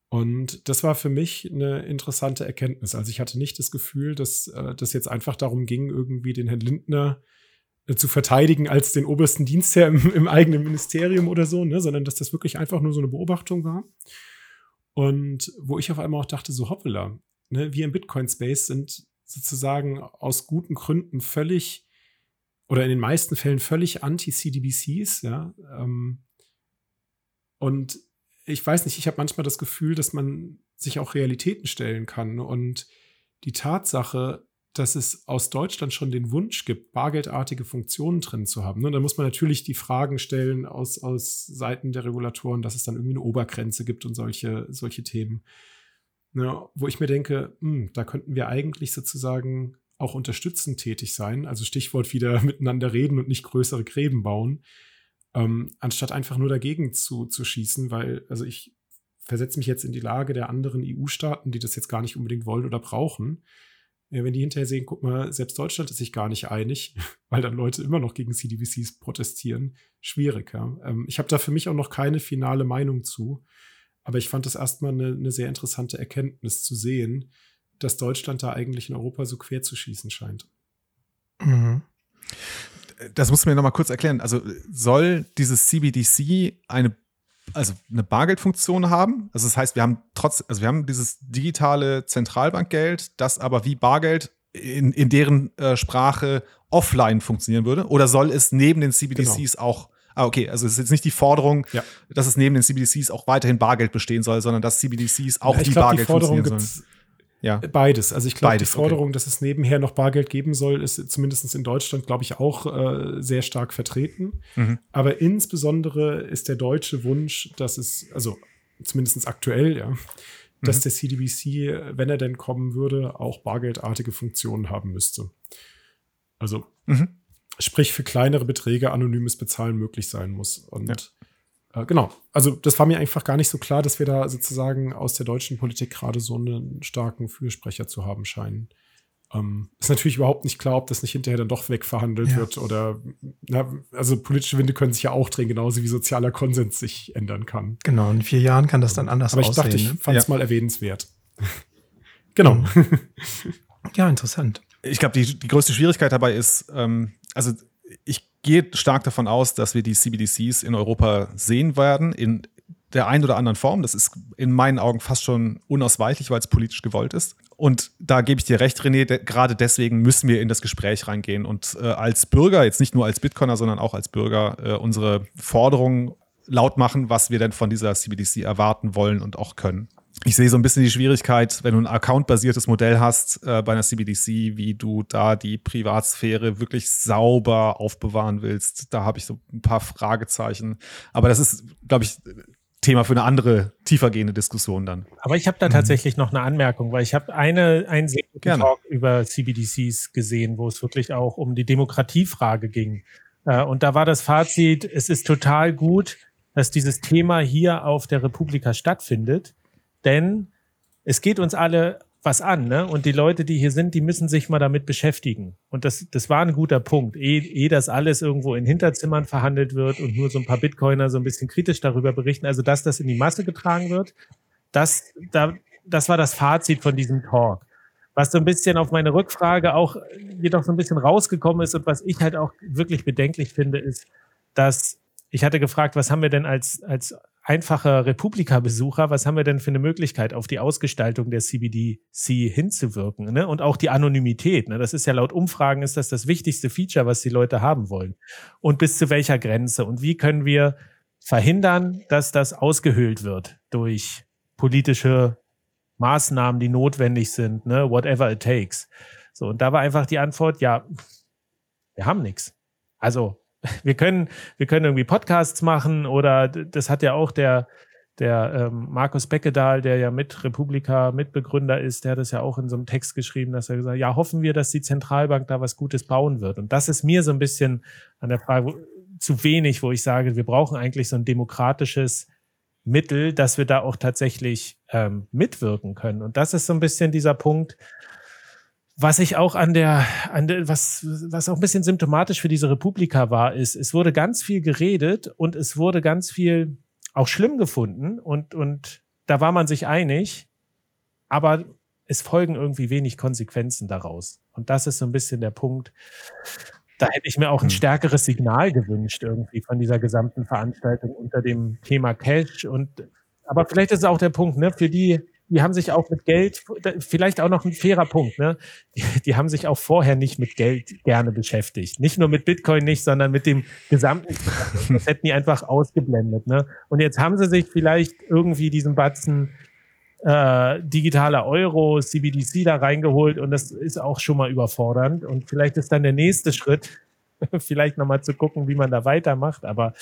Und das war für mich eine interessante Erkenntnis. Also ich hatte nicht das Gefühl, dass äh, das jetzt einfach darum ging, irgendwie den Herrn Lindner äh, zu verteidigen als den obersten Dienstherr im, im eigenen Ministerium oder so, ne? sondern dass das wirklich einfach nur so eine Beobachtung war. Und wo ich auf einmal auch dachte, so hoppala, ne? wir im Bitcoin-Space sind sozusagen aus guten Gründen völlig oder in den meisten Fällen völlig anti-CDBCs, ja. Ähm, und ich weiß nicht, ich habe manchmal das Gefühl, dass man sich auch Realitäten stellen kann. Und die Tatsache, dass es aus Deutschland schon den Wunsch gibt, bargeldartige Funktionen drin zu haben. Ne? Da muss man natürlich die Fragen stellen aus, aus Seiten der Regulatoren, dass es dann irgendwie eine Obergrenze gibt und solche, solche Themen. Ne? Wo ich mir denke, mh, hm, da könnten wir eigentlich sozusagen auch unterstützend tätig sein. Also Stichwort wieder miteinander reden und nicht größere Gräben bauen ähm, anstatt einfach nur dagegen zu, zu schießen, weil, also ich versetze mich jetzt in die Lage der anderen EU-Staaten, die das jetzt gar nicht unbedingt wollen oder brauchen. Ja, wenn die hinterher sehen, guck mal, selbst Deutschland ist sich gar nicht einig, weil dann Leute immer noch gegen CDBCs protestieren, schwierig. Ja. Ähm, ich habe da für mich auch noch keine finale Meinung zu, aber ich fand das erstmal eine, eine sehr interessante Erkenntnis zu sehen, dass Deutschland da eigentlich in Europa so quer zu schießen scheint. Mhm das musst du mir noch mal kurz erklären. Also soll dieses CBDC eine also eine Bargeldfunktion haben. Also das heißt, wir haben trotz, also wir haben dieses digitale Zentralbankgeld, das aber wie Bargeld in, in deren äh, Sprache offline funktionieren würde. Oder soll es neben den CBDCs genau. auch Ah, okay, also es ist jetzt nicht die Forderung, ja. dass es neben den CBDCs auch weiterhin Bargeld bestehen soll, sondern dass CBDCs auch ja, wie glaub, Bargeld funktionieren sollen. Ja. Beides. Also ich glaube, die Forderung, okay. dass es nebenher noch Bargeld geben soll, ist zumindest in Deutschland, glaube ich, auch äh, sehr stark vertreten. Mhm. Aber insbesondere ist der deutsche Wunsch, dass es, also zumindest aktuell, ja, dass mhm. der CDBC, wenn er denn kommen würde, auch bargeldartige Funktionen haben müsste. Also mhm. sprich für kleinere Beträge anonymes Bezahlen möglich sein muss. Und ja. Äh, genau. Also das war mir einfach gar nicht so klar, dass wir da sozusagen aus der deutschen Politik gerade so einen starken Fürsprecher zu haben scheinen. Ähm, ist natürlich überhaupt nicht klar, ob das nicht hinterher dann doch wegverhandelt ja. wird oder na, also politische Winde können sich ja auch drehen, genauso wie sozialer Konsens sich ändern kann. Genau, in vier Jahren kann das dann anders aussehen. Aber ich aussehen, dachte, ich ne? fand es ja. mal erwähnenswert. genau. Mhm. Ja, interessant. Ich glaube, die, die größte Schwierigkeit dabei ist, ähm, also ich gehe stark davon aus, dass wir die CBDCs in Europa sehen werden, in der einen oder anderen Form. Das ist in meinen Augen fast schon unausweichlich, weil es politisch gewollt ist. Und da gebe ich dir recht, René, de gerade deswegen müssen wir in das Gespräch reingehen und äh, als Bürger, jetzt nicht nur als Bitcoiner, sondern auch als Bürger, äh, unsere Forderungen laut machen, was wir denn von dieser CBDC erwarten wollen und auch können ich sehe so ein bisschen die Schwierigkeit, wenn du ein Account-basiertes Modell hast äh, bei einer CBDC, wie du da die Privatsphäre wirklich sauber aufbewahren willst. Da habe ich so ein paar Fragezeichen. Aber das ist, glaube ich, Thema für eine andere, tiefergehende Diskussion dann. Aber ich habe da mhm. tatsächlich noch eine Anmerkung, weil ich habe eine, einen sehr guten Talk über CBDCs gesehen, wo es wirklich auch um die Demokratiefrage ging. Äh, und da war das Fazit, es ist total gut, dass dieses Thema hier auf der Republika stattfindet denn es geht uns alle was an, ne? Und die Leute, die hier sind, die müssen sich mal damit beschäftigen. Und das, das war ein guter Punkt. Ehe, eh das alles irgendwo in Hinterzimmern verhandelt wird und nur so ein paar Bitcoiner so ein bisschen kritisch darüber berichten, also dass das in die Masse getragen wird, das, da, das war das Fazit von diesem Talk. Was so ein bisschen auf meine Rückfrage auch jedoch so ein bisschen rausgekommen ist und was ich halt auch wirklich bedenklich finde, ist, dass ich hatte gefragt, was haben wir denn als, als einfacher Republika-Besucher, was haben wir denn für eine Möglichkeit, auf die Ausgestaltung der CBDC hinzuwirken? Ne? Und auch die Anonymität. Ne? Das ist ja laut Umfragen ist das das wichtigste Feature, was die Leute haben wollen. Und bis zu welcher Grenze? Und wie können wir verhindern, dass das ausgehöhlt wird durch politische Maßnahmen, die notwendig sind, ne? whatever it takes. So, und da war einfach die Antwort, ja, wir haben nichts. Also wir können, wir können irgendwie Podcasts machen oder das hat ja auch der, der ähm, Markus Beckedahl, der ja mit Republika Mitbegründer ist, der hat das ja auch in so einem Text geschrieben, dass er gesagt hat, ja, hoffen wir, dass die Zentralbank da was Gutes bauen wird. Und das ist mir so ein bisschen an der Frage zu wenig, wo ich sage, wir brauchen eigentlich so ein demokratisches Mittel, dass wir da auch tatsächlich ähm, mitwirken können. Und das ist so ein bisschen dieser Punkt, was ich auch an der, an der, was, was auch ein bisschen symptomatisch für diese Republika war, ist, es wurde ganz viel geredet und es wurde ganz viel auch schlimm gefunden und, und da war man sich einig, aber es folgen irgendwie wenig Konsequenzen daraus. Und das ist so ein bisschen der Punkt. Da hätte ich mir auch ein hm. stärkeres Signal gewünscht, irgendwie von dieser gesamten Veranstaltung unter dem Thema Cash. Und aber vielleicht ist es auch der Punkt, ne, für die, die haben sich auch mit Geld, vielleicht auch noch ein fairer Punkt, ne? Die, die, haben sich auch vorher nicht mit Geld gerne beschäftigt. Nicht nur mit Bitcoin nicht, sondern mit dem gesamten. Das hätten die einfach ausgeblendet, ne? Und jetzt haben sie sich vielleicht irgendwie diesen Batzen äh, digitaler Euro, CBDC da reingeholt und das ist auch schon mal überfordernd. Und vielleicht ist dann der nächste Schritt, vielleicht nochmal zu gucken, wie man da weitermacht. Aber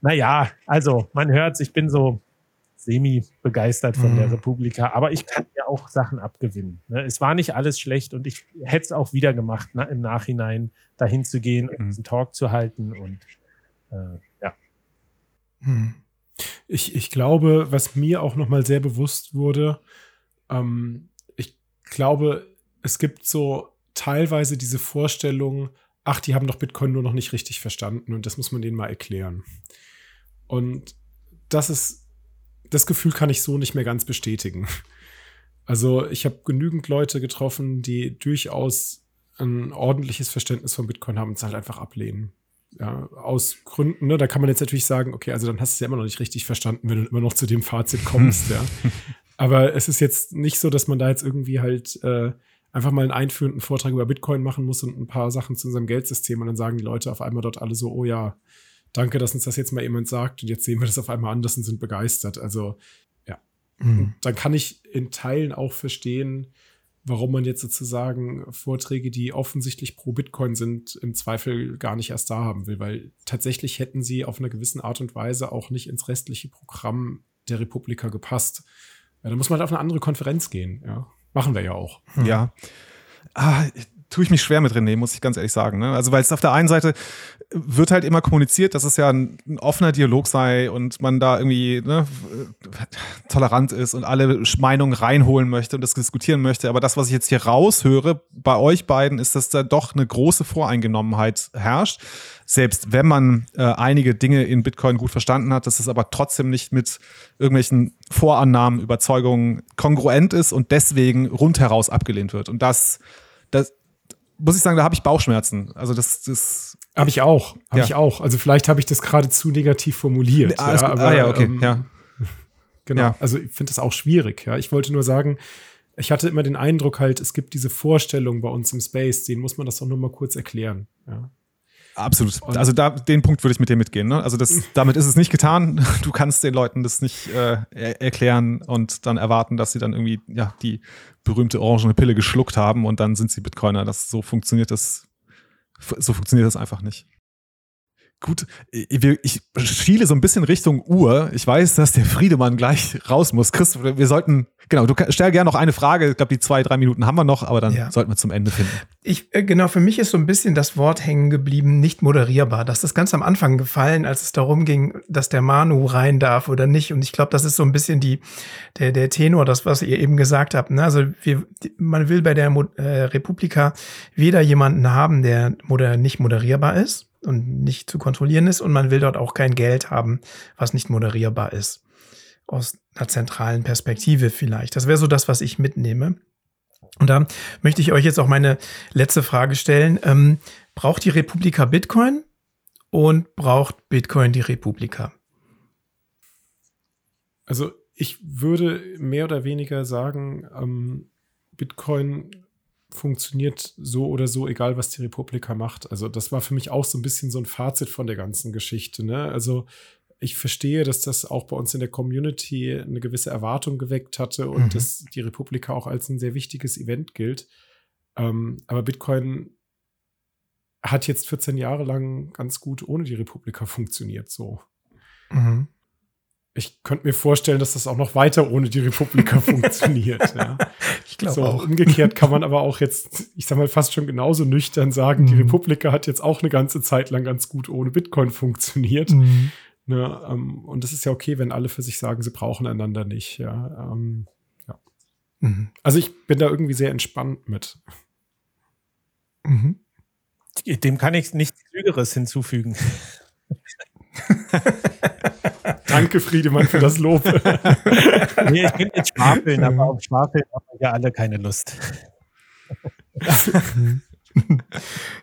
naja, also man hört ich bin so semi begeistert von mhm. der Republika, aber ich kann ja auch Sachen abgewinnen. Ne? Es war nicht alles schlecht und ich hätte es auch wieder gemacht, na, im Nachhinein dahin zu gehen und mhm. diesen Talk zu halten und äh, ja. Mhm. Ich, ich glaube, was mir auch nochmal sehr bewusst wurde, ähm, ich glaube, es gibt so teilweise diese Vorstellung, ach, die haben doch Bitcoin nur noch nicht richtig verstanden und das muss man denen mal erklären. Und das ist das Gefühl kann ich so nicht mehr ganz bestätigen. Also ich habe genügend Leute getroffen, die durchaus ein ordentliches Verständnis von Bitcoin haben und es halt einfach ablehnen. Ja, aus Gründen, ne, da kann man jetzt natürlich sagen, okay, also dann hast du es ja immer noch nicht richtig verstanden, wenn du immer noch zu dem Fazit kommst, ja. Aber es ist jetzt nicht so, dass man da jetzt irgendwie halt äh, einfach mal einen einführenden Vortrag über Bitcoin machen muss und ein paar Sachen zu unserem Geldsystem und dann sagen die Leute auf einmal dort alle so, oh ja, danke, dass uns das jetzt mal jemand sagt und jetzt sehen wir das auf einmal anders und sind begeistert. Also ja, mhm. dann kann ich in Teilen auch verstehen, warum man jetzt sozusagen Vorträge, die offensichtlich pro Bitcoin sind, im Zweifel gar nicht erst da haben will, weil tatsächlich hätten sie auf einer gewissen Art und Weise auch nicht ins restliche Programm der Republika gepasst. Ja, da muss man halt auf eine andere Konferenz gehen. Ja. Machen wir ja auch. Ja. Ah, tue ich mich schwer mit René, muss ich ganz ehrlich sagen. Ne? Also, weil es auf der einen Seite wird halt immer kommuniziert, dass es ja ein, ein offener Dialog sei und man da irgendwie ne, tolerant ist und alle Meinungen reinholen möchte und das diskutieren möchte. Aber das, was ich jetzt hier raushöre bei euch beiden, ist, dass da doch eine große Voreingenommenheit herrscht. Selbst wenn man äh, einige Dinge in Bitcoin gut verstanden hat, dass es aber trotzdem nicht mit irgendwelchen Vorannahmen, Überzeugungen kongruent ist und deswegen rundheraus abgelehnt wird. Und das, das, muss ich sagen, da habe ich Bauchschmerzen. Also das, das habe ich auch, habe ja. ich auch. Also vielleicht habe ich das gerade zu negativ formuliert. Ah, ja, aber, ah, ja, okay, ähm, ja. Genau. Also ich finde das auch schwierig. Ja, ich wollte nur sagen, ich hatte immer den Eindruck halt, es gibt diese Vorstellung bei uns im Space, denen muss man das doch nur mal kurz erklären. Ja. Absolut. Und also da, den Punkt würde ich mit dir mitgehen. Ne? Also das, damit ist es nicht getan. Du kannst den Leuten das nicht äh, erklären und dann erwarten, dass sie dann irgendwie ja die berühmte orangene Pille geschluckt haben und dann sind sie Bitcoiner. Das so funktioniert das. So funktioniert das einfach nicht. Gut, ich schiele so ein bisschen Richtung Uhr. Ich weiß, dass der Friedemann gleich raus muss. Chris, wir sollten, genau, du stell gerne noch eine Frage. Ich glaube, die zwei, drei Minuten haben wir noch, aber dann ja. sollten wir zum Ende finden. Ich, äh, genau, für mich ist so ein bisschen das Wort hängen geblieben, nicht moderierbar. Das ist ganz am Anfang gefallen, als es darum ging, dass der Manu rein darf oder nicht. Und ich glaube, das ist so ein bisschen die, der, der Tenor, das, was ihr eben gesagt habt. Ne? Also wir, man will bei der Mo äh, Republika weder jemanden haben, der moder nicht moderierbar ist und nicht zu kontrollieren ist und man will dort auch kein Geld haben, was nicht moderierbar ist. Aus einer zentralen Perspektive vielleicht. Das wäre so das, was ich mitnehme. Und da möchte ich euch jetzt auch meine letzte Frage stellen. Ähm, braucht die Republika Bitcoin und braucht Bitcoin die Republika? Also ich würde mehr oder weniger sagen, ähm, Bitcoin funktioniert so oder so, egal was die Republika macht. Also das war für mich auch so ein bisschen so ein Fazit von der ganzen Geschichte. Ne? Also ich verstehe, dass das auch bei uns in der Community eine gewisse Erwartung geweckt hatte und mhm. dass die Republika auch als ein sehr wichtiges Event gilt. Ähm, aber Bitcoin hat jetzt 14 Jahre lang ganz gut ohne die Republika funktioniert, so. Mhm ich könnte mir vorstellen, dass das auch noch weiter ohne die Republika funktioniert. Ja. Ich glaube so, auch. Umgekehrt kann man aber auch jetzt, ich sag mal, fast schon genauso nüchtern sagen, mhm. die Republika hat jetzt auch eine ganze Zeit lang ganz gut ohne Bitcoin funktioniert. Mhm. Ne, ähm, und das ist ja okay, wenn alle für sich sagen, sie brauchen einander nicht. Ja, ähm, ja. Mhm. Also ich bin da irgendwie sehr entspannt mit. Mhm. Dem kann ich nichts Klügeres hinzufügen. Danke, Friedemann, für das Lob. nee, ich bin jetzt schwafeln, aber auf Schwafeln haben wir ja alle keine Lust.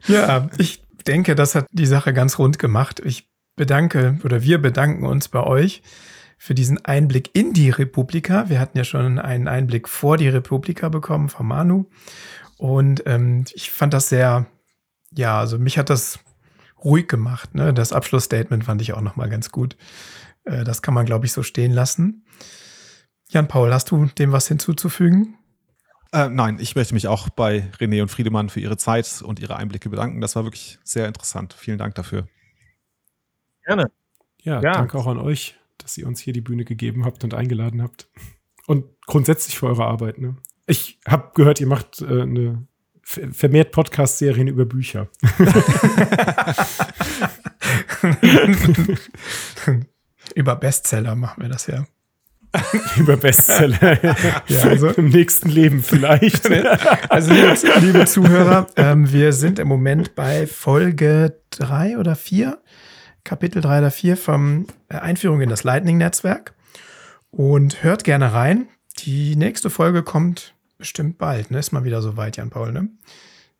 ja, ich denke, das hat die Sache ganz rund gemacht. Ich bedanke oder wir bedanken uns bei euch für diesen Einblick in die Republika. Wir hatten ja schon einen Einblick vor die Republika bekommen von Manu. Und ähm, ich fand das sehr, ja, also mich hat das ruhig gemacht. Ne? Das Abschlussstatement fand ich auch nochmal ganz gut. Äh, das kann man, glaube ich, so stehen lassen. Jan-Paul, hast du dem was hinzuzufügen? Äh, nein, ich möchte mich auch bei René und Friedemann für ihre Zeit und ihre Einblicke bedanken. Das war wirklich sehr interessant. Vielen Dank dafür. Gerne. Ja, ja, danke auch an euch, dass ihr uns hier die Bühne gegeben habt und eingeladen habt. Und grundsätzlich für eure Arbeit. Ne? Ich habe gehört, ihr macht äh, eine vermehrt Podcast-Serien über Bücher. über Bestseller machen wir das ja. Über Bestseller. ja, also, Im nächsten Leben vielleicht. also, liebe, Zuhörer, ähm, wir sind im Moment bei Folge drei oder vier, Kapitel drei oder vier vom äh, Einführung in das Lightning-Netzwerk. Und hört gerne rein. Die nächste Folge kommt bestimmt bald. Ne? Ist mal wieder so weit, Jan-Paul, ne?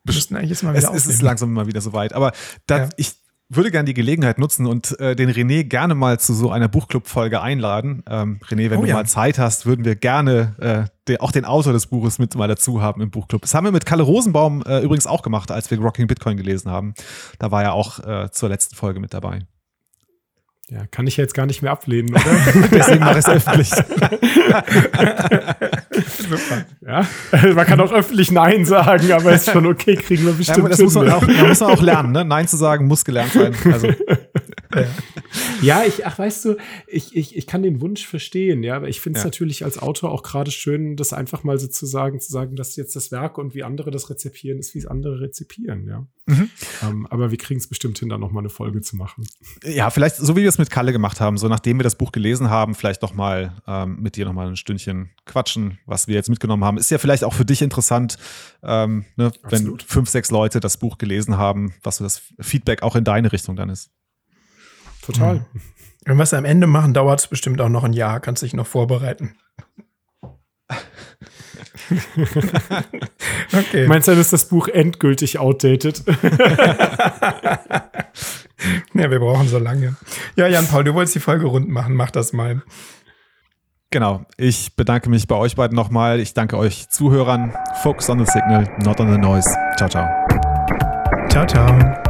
Wir müssten eigentlich jetzt mal wieder Es, es ist langsam mal wieder so weit. Aber da, ja. ich würde gerne die Gelegenheit nutzen und äh, den René gerne mal zu so einer Buchclub-Folge einladen. Ähm, René, wenn oh, du ja. mal Zeit hast, würden wir gerne äh, den, auch den Autor des Buches mit mal dazu haben im Buchclub. Das haben wir mit Kalle Rosenbaum äh, übrigens auch gemacht, als wir Rocking Bitcoin gelesen haben. Da war er auch äh, zur letzten Folge mit dabei. Ja, kann ich jetzt gar nicht mehr ablehnen, oder? Deswegen mache ich es öffentlich. Super. Ja, man kann auch öffentlich Nein sagen, aber ist schon okay, kriegen wir bestimmt. Ja, das muss man, auch, man muss auch lernen, ne? Nein zu sagen muss gelernt sein. Also. Ja, ich, ach, weißt du, ich, ich, ich kann den Wunsch verstehen, ja, aber ich finde es ja. natürlich als Autor auch gerade schön, das einfach mal sozusagen zu sagen, dass jetzt das Werk und wie andere das rezipieren, ist, wie es andere rezipieren, ja. Mhm. Ähm, aber wir kriegen es bestimmt hin, da nochmal eine Folge zu machen. Ja, vielleicht, so wie wir es mit Kalle gemacht haben, so nachdem wir das Buch gelesen haben, vielleicht noch mal ähm, mit dir nochmal ein Stündchen quatschen, was wir jetzt mitgenommen haben. Ist ja vielleicht auch für dich interessant, ähm, ne, wenn fünf, sechs Leute das Buch gelesen haben, was so das Feedback auch in deine Richtung dann ist. Total. Mhm. Wenn wir es am Ende machen, dauert es bestimmt auch noch ein Jahr, kannst dich noch vorbereiten. okay. Meinst du, ist das Buch endgültig outdated? ja, wir brauchen so lange. Ja, Jan-Paul, du wolltest die Folge rund machen, mach das mal. Genau, ich bedanke mich bei euch beiden nochmal. Ich danke euch Zuhörern. Focus on the signal, not on the noise. Ciao, ciao. Ciao, ciao.